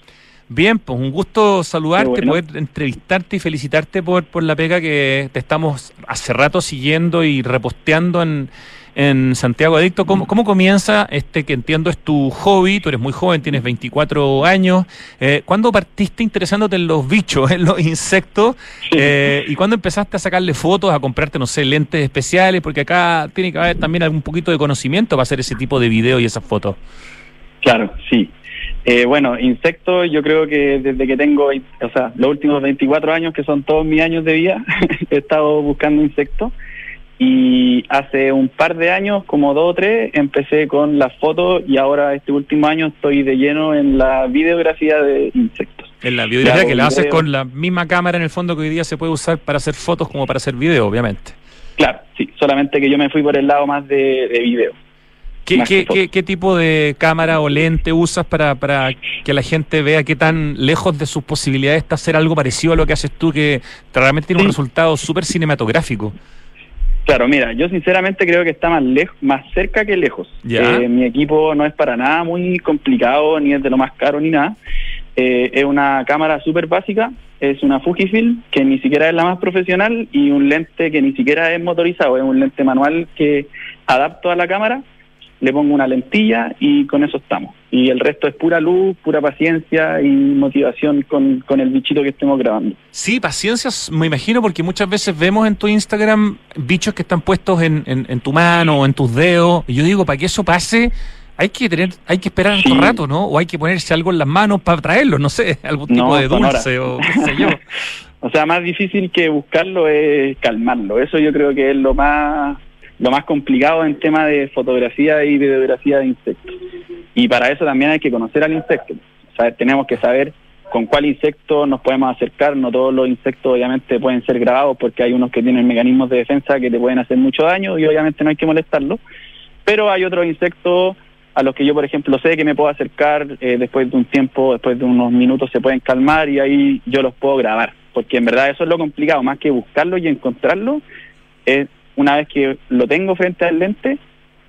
S2: Bien, pues un gusto saludarte, poder entrevistarte y felicitarte por, por la pega que te estamos hace rato siguiendo y reposteando en, en Santiago Adicto. ¿Cómo, ¿Cómo, comienza este que entiendo es tu hobby? Tú eres muy joven, tienes 24 años. Eh, ¿Cuándo partiste interesándote en los bichos, en los insectos? Eh, ¿Y cuándo empezaste a sacarle fotos, a comprarte, no sé, lentes especiales? Porque acá tiene que haber también algún poquito de conocimiento para hacer ese tipo de videos y esas fotos.
S9: Claro, sí. Eh, bueno, insectos, yo creo que desde que tengo, o sea, los últimos 24 años, que son todos mis años de vida, he estado buscando insectos. Y hace un par de años, como dos o tres, empecé con las fotos y ahora este último año estoy de lleno en la videografía de insectos.
S2: En la videografía que la haces con la misma cámara en el fondo que hoy día se puede usar para hacer fotos como para hacer video, obviamente.
S9: Claro, sí, solamente que yo me fui por el lado más de, de video.
S2: ¿Qué, tipo de cámara o lente usas para, para que la gente vea qué tan lejos de sus posibilidades está hacer algo parecido a lo que haces tú, que realmente tiene un resultado súper cinematográfico?
S9: Claro, mira, yo sinceramente creo que está más lejos, más cerca que lejos. Eh, mi equipo no es para nada muy complicado, ni es de lo más caro ni nada. Eh, es una cámara súper básica, es una Fujifilm que ni siquiera es la más profesional y un lente que ni siquiera es motorizado, es un lente manual que adapto a la cámara le pongo una lentilla y con eso estamos. Y el resto es pura luz, pura paciencia y motivación con, con el bichito que estemos grabando.
S2: Sí, paciencia, me imagino, porque muchas veces vemos en tu Instagram bichos que están puestos en, en, tu mano o en tus dedos. Y yo digo, para que eso pase, hay que tener, hay que esperar un rato, ¿no? O hay que ponerse algo en las manos para traerlo, no sé, algún tipo de dulce o qué sé yo.
S9: o sea, más difícil que buscarlo es calmarlo. Eso yo creo que es lo más lo más complicado en tema de fotografía y videografía de insectos. Y para eso también hay que conocer al insecto. Tenemos que saber con cuál insecto nos podemos acercar. No todos los insectos obviamente pueden ser grabados porque hay unos que tienen mecanismos de defensa que te pueden hacer mucho daño y obviamente no hay que molestarlos. Pero hay otros insectos a los que yo, por ejemplo, sé que me puedo acercar eh, después de un tiempo, después de unos minutos se pueden calmar y ahí yo los puedo grabar. Porque en verdad eso es lo complicado, más que buscarlo y encontrarlo, es una vez que lo tengo frente al lente,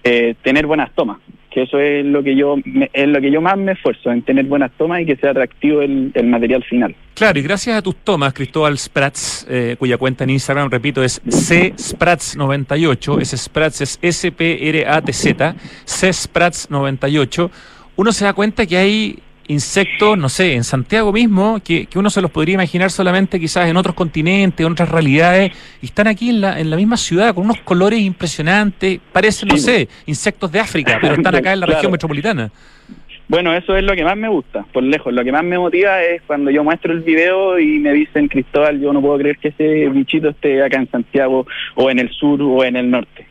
S9: eh, tener buenas tomas, que eso es lo que yo es lo que yo más me esfuerzo en tener buenas tomas y que sea atractivo el, material final.
S2: Claro, y gracias a tus tomas, Cristóbal Sprats, eh, cuya cuenta en Instagram, repito, es C Sprats 98, ese Sprats es S P R A T Z, C Sprats 98. Uno se da cuenta que hay insectos, no sé, en Santiago mismo, que, que, uno se los podría imaginar solamente quizás en otros continentes, en otras realidades, y están aquí en la, en la misma ciudad con unos colores impresionantes, parecen, no sé, insectos de África, pero están acá en la región metropolitana.
S9: Bueno, eso es lo que más me gusta, por lejos. Lo que más me motiva es cuando yo muestro el video y me dicen, Cristóbal, yo no puedo creer que ese bichito esté acá en Santiago o en el sur o en el norte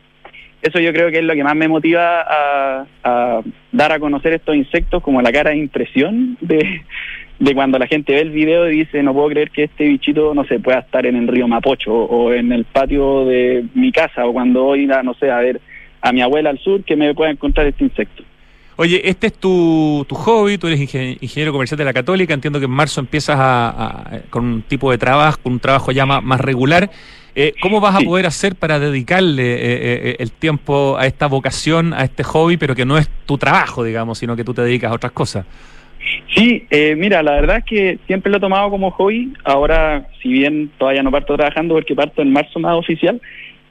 S9: eso yo creo que es lo que más me motiva a, dar a conocer estos insectos como la cara de impresión de, cuando la gente ve el video y dice no puedo creer que este bichito no se pueda estar en el río Mapocho o en el patio de mi casa o cuando voy a no sé a ver a mi abuela al sur que me pueda encontrar este insecto.
S2: Oye, este es tu, tu hobby, tú eres ingeniero comercial de la Católica, entiendo que en marzo empiezas a, con un tipo de trabajo, con un trabajo ya más regular. Eh, ¿Cómo vas a poder hacer para dedicarle eh, eh, el tiempo a esta vocación, a este hobby, pero que no es tu trabajo, digamos, sino que tú te dedicas a otras cosas?
S9: Sí, eh, mira, la verdad es que siempre lo he tomado como hobby. Ahora, si bien todavía no parto trabajando porque parto en marzo más oficial,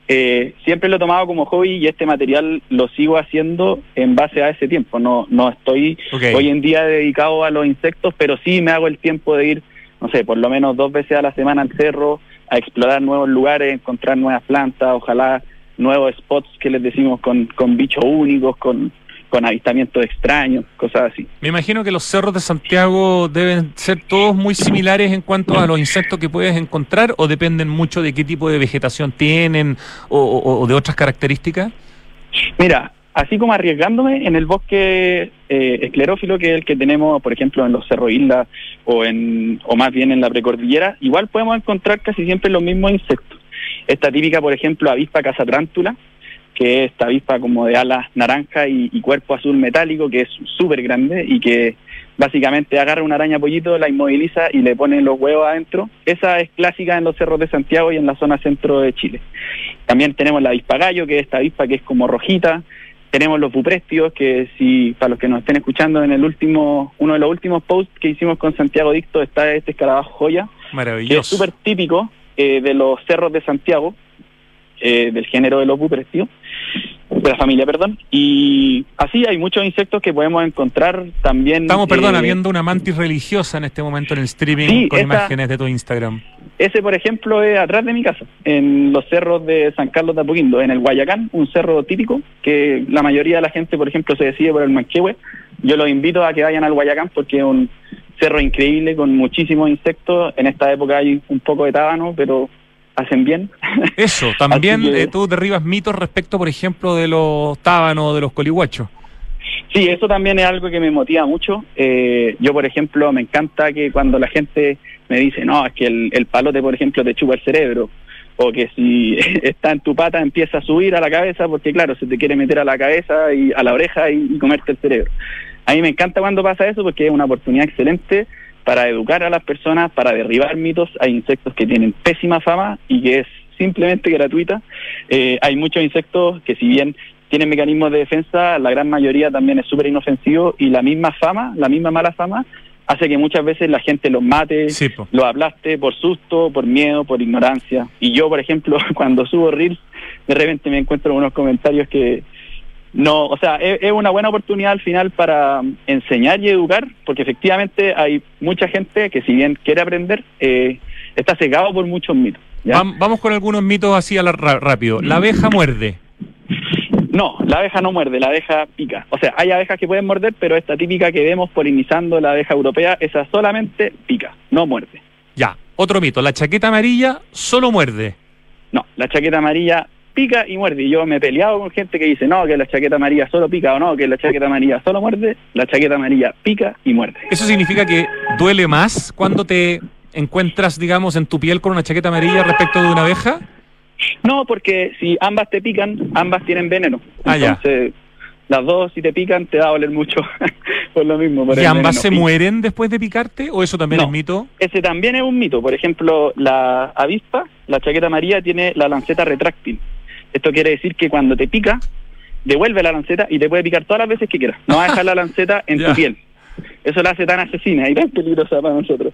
S9: eh, siempre lo he tomado como hobby y este material lo sigo haciendo en base a ese tiempo. No, no estoy hoy en día dedicado a los insectos, pero sí me hago el tiempo de ir, no sé, por lo menos dos veces a la semana al cerro, a explorar nuevos lugares, encontrar nuevas plantas, ojalá nuevos spots que les decimos con, con bichos únicos, con, con avistamientos extraños, cosas así.
S2: Me imagino que los cerros de Santiago deben ser todos muy similares en cuanto a los insectos que puedes encontrar o dependen mucho de qué tipo de vegetación tienen o, o- o de otras características.
S9: Mira, así como arriesgándome en el bosque eh, esclerófilo, que es el que tenemos, por ejemplo, en los Cerro Islas o, en, o más bien en la precordillera, igual podemos encontrar casi siempre los mismos insectos. Esta típica, por ejemplo, avispa cazatrántula, que es esta avispa como de alas naranja y, y cuerpo azul metálico, que es súper grande y que básicamente agarra una araña pollito, la inmoviliza y le pone los huevos adentro. Esa es clásica en los cerros de Santiago y en la zona centro de Chile. También tenemos la avispa gallo, que es esta avispa que es como rojita. Tenemos los buprestios, que si para los que nos estén escuchando en el último, uno de los últimos posts que hicimos con Santiago Dicto está este escarabajo joya, que es
S2: Maravilloso.
S9: súper típico eh, de los cerros de Santiago, eh, del género de los buprestios, de la familia, perdón. Y así hay muchos insectos que podemos encontrar también.
S2: Estamos, perdona,
S9: eh,
S2: viendo una mantis religiosa en este momento en el streaming
S9: Sí,
S2: con
S9: esta-
S2: imágenes de tu Instagram.
S9: Ese, por ejemplo, es atrás de mi casa, en los cerros de San Carlos de Apoquindo, en el Guayacán, un cerro típico que la mayoría de la gente, por ejemplo, se decide por el Manquehue. Yo los invito a que vayan al Guayacán porque es un cerro increíble con muchísimos insectos. En esta época hay un poco de tábano, pero hacen bien.
S2: Eso, también
S9: que-
S2: eh, tú derribas mitos respecto, por ejemplo, de los tábanos o de los coliguachos.
S9: Sí, eso también es algo que me motiva mucho. Eh, yo, por ejemplo, me encanta que cuando la gente me dice, no, es que el, el palote, por ejemplo, te chupa el cerebro, o que si está en tu pata empieza a subir a la cabeza, porque claro, se te quiere meter a la cabeza y a la oreja y, y comerte el cerebro. A mí me encanta cuando pasa eso porque es una oportunidad excelente para educar a las personas, para derribar mitos. Hay insectos que tienen pésima fama y que es simplemente gratuita. Eh, hay muchos insectos que si bien tienen mecanismos de defensa, la gran mayoría también es súper inofensivo y la misma fama, la misma mala fama, hace que muchas veces la gente los mate,
S2: Sí,
S9: los aplaste por susto, por miedo, por ignorancia. Y yo, por ejemplo, cuando subo Reels, de repente me encuentro unos comentarios que no, o sea, es, es una buena oportunidad al final para enseñar y educar, porque efectivamente hay mucha gente que si bien quiere aprender, eh, está cegado por muchos mitos.
S2: vamos con algunos mitos así a la rápido. La abeja muerde.
S9: No, la abeja no muerde, la abeja pica. O sea, hay abejas que pueden morder, pero esta típica que vemos polinizando la abeja europea, esa solamente pica, no muerde.
S2: Ya, otro mito. La chaqueta amarilla solo muerde.
S9: No, la chaqueta amarilla pica y muerde. Y yo me he peleado con gente que dice, no, que la chaqueta amarilla solo pica o no, que la chaqueta amarilla solo muerde. La chaqueta amarilla pica y muerde.
S2: ¿Eso significa que duele más cuando te encuentras, digamos, en tu piel con una chaqueta amarilla respecto de una abeja?
S9: No, porque si ambas te pican, ambas tienen veneno.
S2: Ah, ya.
S9: Entonces, las dos si te pican te va a doler mucho por lo mismo. Por
S2: ¿Y ambas
S9: veneno.
S2: se mueren después de picarte o eso también
S9: No.
S2: es mito?
S9: Ese también es un mito. Por ejemplo, la avispa, la chaqueta amarilla, tiene la lanceta retráctil. Esto quiere decir que cuando te pica, devuelve la lanceta y te puede picar todas las veces que quieras. No va a dejar la lanceta en tu piel. Eso la hace tan asesina y tan peligrosa para nosotros.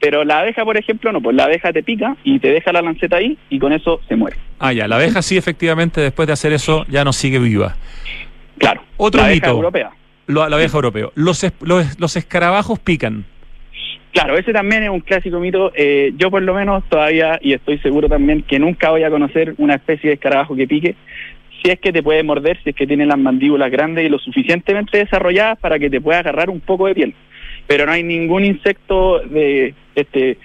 S9: Pero la abeja, por ejemplo, no, pues la abeja te pica y te deja la lanceta ahí y con eso se muere.
S2: Ah, ya, la abeja sí, efectivamente, después de hacer eso ya no sigue viva.
S9: Claro.
S2: Otro
S9: la abeja
S2: mito.
S9: europea.
S2: Lo- la abeja europeo. Los, es- los, los escarabajos pican.
S9: Claro, ese también es un clásico mito. Eh, yo por lo menos todavía, y estoy seguro también, que nunca voy a conocer una especie de escarabajo que pique, si es que te puede morder, si es que tiene las mandíbulas grandes y lo suficientemente desarrolladas para que te pueda agarrar un poco de piel. Pero no hay ningún insecto de este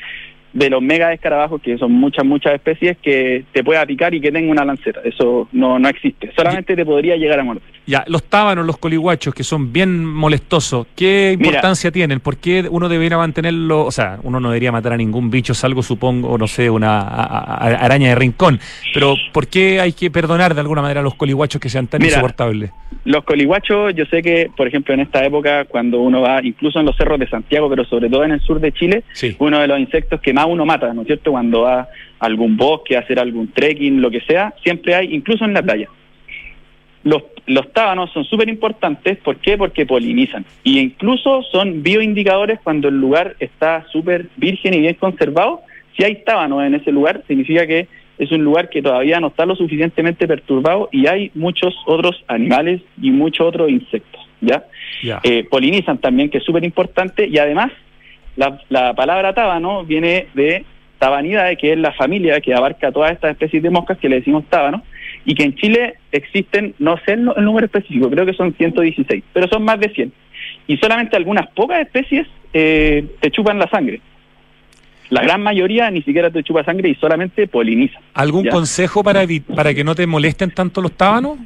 S9: de los mega escarabajos, que son muchas, muchas especies, que te pueda picar y que tenga una lanceta. Eso no, no existe. Solamente te podría llegar a morder.
S2: Ya, los tábanos, los coliguachos, que son bien molestosos, ¿qué
S9: Mira.
S2: importancia tienen? ¿Por qué uno debería mantenerlo? O sea, uno no debería matar a ningún bicho, salvo, supongo, no sé, una a- a- araña de rincón. Pero ¿por qué hay que perdonar de alguna manera a los coliguachos que sean tan
S9: Mira.
S2: insoportables?
S9: Los coliguachos, yo sé que, por ejemplo, en esta época, cuando uno va, incluso en los cerros de Santiago, pero sobre todo en el sur de Chile,
S2: Sí.
S9: uno de los insectos que más uno mata, ¿no es cierto? Cuando va a algún bosque, a hacer algún trekking, lo que sea, siempre hay, incluso en la playa. Los, los tábanos son súper importantes. ¿Por qué? Porque polinizan. Y incluso son bioindicadores cuando el lugar está súper virgen y bien conservado. Si hay tábanos en ese lugar, significa que es un lugar que todavía no está lo suficientemente perturbado y hay muchos otros animales y muchos otros insectos. ¿ya? Eh, polinizan también, que es súper importante. Y además, la, la palabra tábano viene de tabanidae, que es la familia que abarca todas estas especies de moscas que le decimos tábano, y que en Chile existen, no sé el, número específico, creo que son 116, pero son más de 100. Y solamente algunas pocas especies eh, te chupan la sangre. La gran mayoría ni siquiera te chupa sangre y solamente poliniza.
S2: ¿Algún consejo para, para que no te molesten tanto los tábanos?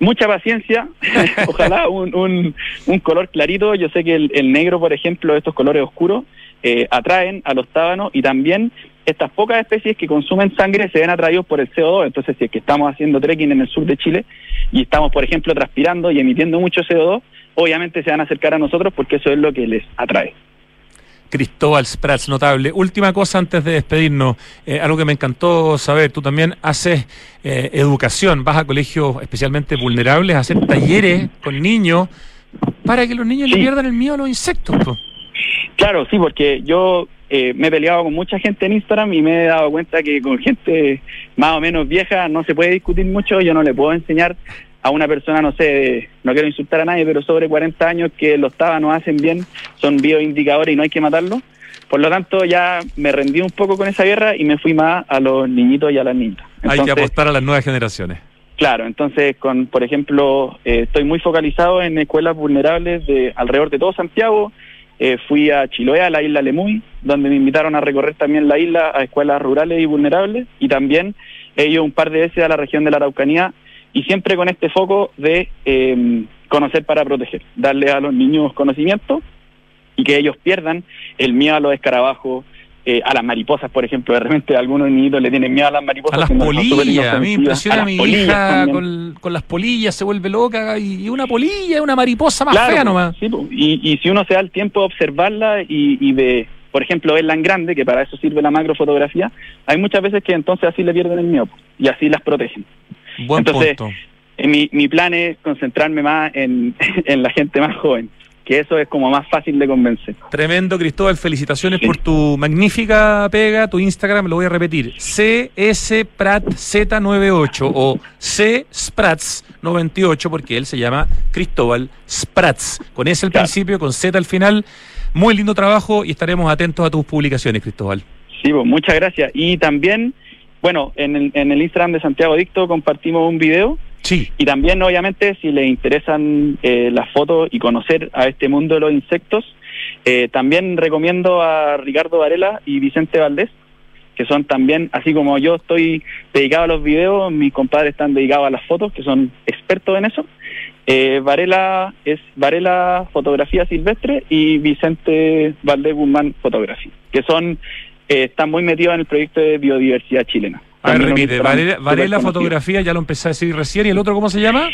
S9: mucha paciencia, ojalá un, un, un, color clarito. Yo sé que el, el, negro, por ejemplo, estos colores oscuros, eh, atraen a los tábanos y también estas pocas especies que consumen sangre se ven atraídos por el CO2. Entonces, si es que estamos haciendo trekking en el sur de Chile y estamos, por ejemplo, transpirando y emitiendo mucho CO2, obviamente se van a acercar a nosotros porque eso es lo que les atrae.
S2: Cristóbal Sprats, notable. Última cosa antes de despedirnos, eh, algo que me encantó saber, tú también haces eh, educación, vas a colegios especialmente vulnerables, a hacer talleres con niños para que los niños le pierdan el miedo a los insectos.
S9: Claro, sí, porque yo eh, me he peleado con mucha gente en Instagram y me he dado cuenta que con gente más o menos vieja no se puede discutir mucho, yo no le puedo enseñar a una persona, no sé, no quiero insultar a nadie, pero sobre 40 años que los tábanos hacen bien, son bioindicadores y no hay que matarlos. Por lo tanto, ya me rendí un poco con esa guerra y me fui más a los niñitos y a las niñas.
S2: hay que apostar a las nuevas generaciones.
S9: Claro, entonces, con, por ejemplo, eh, estoy muy focalizado en escuelas vulnerables de alrededor de todo Santiago. Eh, fui a Chiloé, a la isla Lemuy, donde me invitaron a recorrer también la isla a escuelas rurales y vulnerables. Y también he ido un par de veces a la región de la Araucanía y siempre con este foco de eh, conocer para proteger, darle a los niños conocimiento y que ellos pierdan el miedo a los escarabajos, eh, a las mariposas, por ejemplo. De repente algunos niños le tienen miedo a las mariposas.
S2: A las polillas. A mí me impresiona a, mi hija con, las polillas, se vuelve loca y, una polilla es una mariposa más fea nomás.
S9: y, y, si uno se da el tiempo de observarla y, y de, por ejemplo, verla en grande, que para eso sirve la macrofotografía, hay muchas veces que entonces así le pierden el miedo y así las protegen. Entonces, eh, Mi, mi plan es concentrarme más en, en la gente más joven que eso es como más fácil de convencer.
S2: Tremendo, Cristóbal. Felicitaciones por tu magnífica pega. Tu Instagram, lo voy a repetir. CSPratZ98 o CSprats98 porque él se llama Cristóbal Sprats. Con S al principio, con Z al final. Muy lindo trabajo y estaremos atentos a tus publicaciones, Cristóbal.
S9: Sí, pues, muchas gracias. Y también bueno, en el, en el Instagram de Santiago Dicto compartimos un video.
S2: Sí.
S9: Y también, obviamente, si les interesan eh, las fotos y conocer a este mundo de los insectos, eh, también recomiendo a Ricardo Varela y Vicente Valdés, que son también, así como yo estoy dedicado a los videos, mis compadres están dedicados a las fotos, que son expertos en eso. Eh, Varela es Varela Fotografía Silvestre y Vicente Valdés Guzmán Fotografía, que son eh, está muy metido en el proyecto de biodiversidad chilena.
S2: A ver, repite, Varela, Fotografía, ya lo empecé a decir recién, ¿y el otro cómo se llama?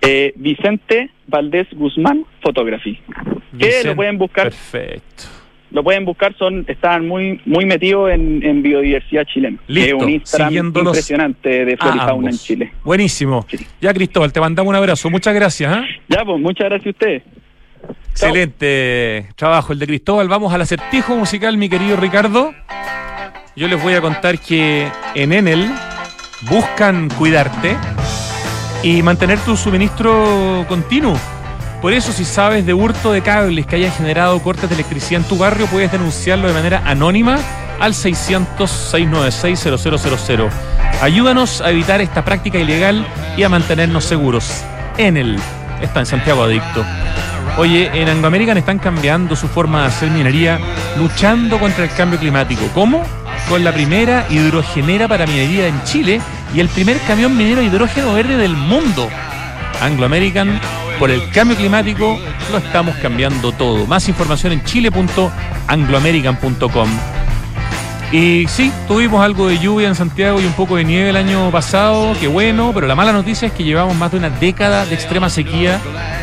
S9: Eh, Vicente Valdés Guzmán Fotografía. Que lo pueden buscar.
S2: Perfecto.
S9: Lo pueden buscar, son están muy muy metidos en, biodiversidad chilena.
S2: Listo.
S9: Es un Instagram impresionante de flora y fauna en Chile.
S2: Buenísimo. Ya, Cristóbal, te mandamos un abrazo. Muchas gracias. ¿eh?
S9: Ya, pues muchas gracias a ustedes.
S2: Excelente trabajo el de Cristóbal. Vamos al acertijo musical, mi querido Ricardo. Yo les voy a contar que en Enel buscan cuidarte y mantener tu suministro continuo. Por eso, si sabes de hurto de cables que hayan generado cortes de electricidad en tu barrio, puedes denunciarlo de manera anónima al 600-696-0000. Ayúdanos a evitar esta práctica ilegal y a mantenernos seguros. Enel está en Santiago Adicto. Oye, en Anglo American están cambiando su forma de hacer minería, luchando contra el cambio climático. ¿Cómo? Con la primera hidrogenera para minería en Chile y el primer camión minero hidrógeno verde del mundo. Anglo American, por el cambio climático, lo estamos cambiando todo. Más información en chile.angloamerican.com. Y sí, tuvimos algo de lluvia en Santiago y un poco de nieve el año pasado, qué bueno, pero la mala noticia es que llevamos más de una década de extrema sequía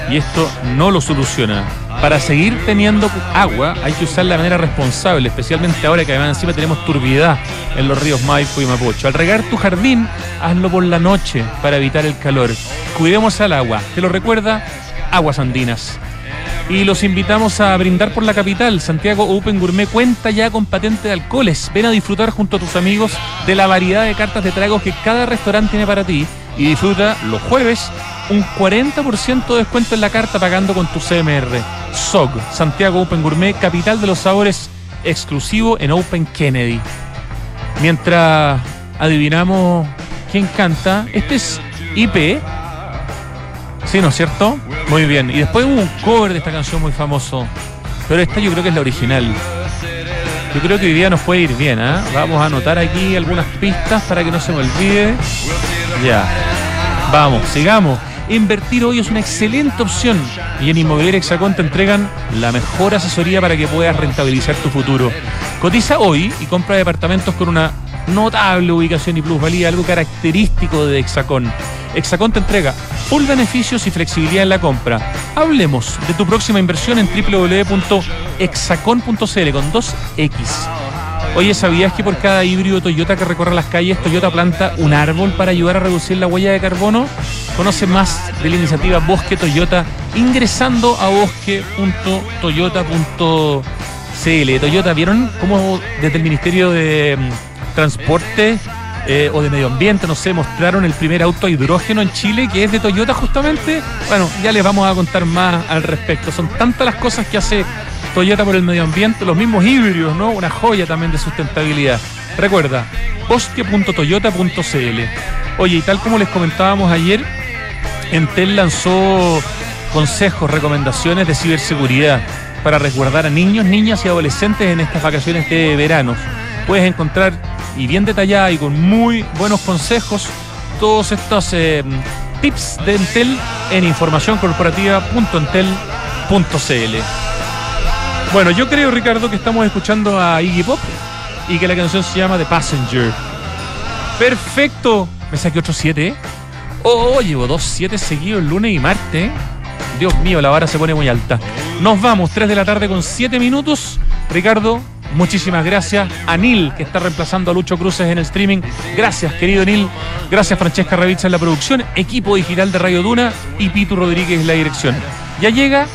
S2: y esto no lo soluciona. para seguir teniendo agua hay que usarla de manera responsable, especialmente ahora que además encima tenemos turbiedad en los ríos Maipo y Mapocho. Al regar tu jardín, hazlo por la noche para evitar el calor. Cuidemos al agua. ¿Te lo recuerda? Aguas Andinas. Y los invitamos a brindar por la capital. Santiago Open Gourmet cuenta ya con patente de alcoholes. Ven a disfrutar junto a tus amigos de la variedad de cartas de tragos que cada restaurante tiene para ti. Y disfruta los jueves un 40% de descuento en la carta pagando con tu CMR. SOG, Santiago Open Gourmet, capital de los sabores exclusivo en Open Kennedy. Mientras adivinamos quién canta, este es IP. Sí, ¿no es cierto? Muy bien. Y después hubo un cover de esta canción muy famoso. Pero esta yo creo que es la original. Yo creo que hoy día nos puede ir bien, ¿ah? Vamos a anotar aquí algunas pistas para que no se me olvide. Ya. Vamos, sigamos. Invertir hoy es una excelente opción y en Inmobiliaria Hexacón te entregan la mejor asesoría para que puedas rentabilizar tu futuro. Cotiza hoy y compra departamentos con una notable ubicación y plusvalía, algo característico de Hexacón. Hexacón te entrega full beneficios y flexibilidad en la compra. Hablemos de tu próxima inversión en www.hexacon.cl con 2X. Oye, ¿sabías que por cada híbrido Toyota que recorre las calles, Toyota planta un árbol para ayudar a reducir la huella de carbono? Conoce más de la iniciativa Bosque Toyota ingresando a bosque.toyota.cl. Toyota, ¿vieron cómo desde el Ministerio de mm, Transporte eh, o de Medio Ambiente, no sé, mostraron el primer auto a hidrógeno en Chile que es de Toyota justamente? Bueno, ya les vamos a contar más al respecto. Son tantas las cosas que hace Toyota por el medio ambiente, los mismos híbridos, ¿no? Una joya también de sustentabilidad. Recuerda, bosque.toyota.cl. Oye, y tal como les comentábamos ayer, Entel lanzó consejos, recomendaciones de ciberseguridad para resguardar a niños, niñas y adolescentes en estas vacaciones de verano. Puedes encontrar, y bien detallada y con muy buenos consejos, todos estos eh, tips de Entel en informacioncorporativa.entel.cl. Bueno, yo creo, Ricardo, que estamos escuchando a Iggy Pop y que la canción se llama The Passenger. Perfecto. Me saqué otro 7. Oh, llevo dos 7 seguidos lunes y martes. Dios mío, la vara se pone muy alta. Nos vamos, 3 de la tarde con 7 minutos. Ricardo, muchísimas gracias. A Nil, que está reemplazando a Lucho Cruces en el streaming. Gracias, querido Nil. Gracias, Francesca Revitza en la producción. Equipo digital de Radio Duna y Pitu Rodríguez en la dirección. Ya llega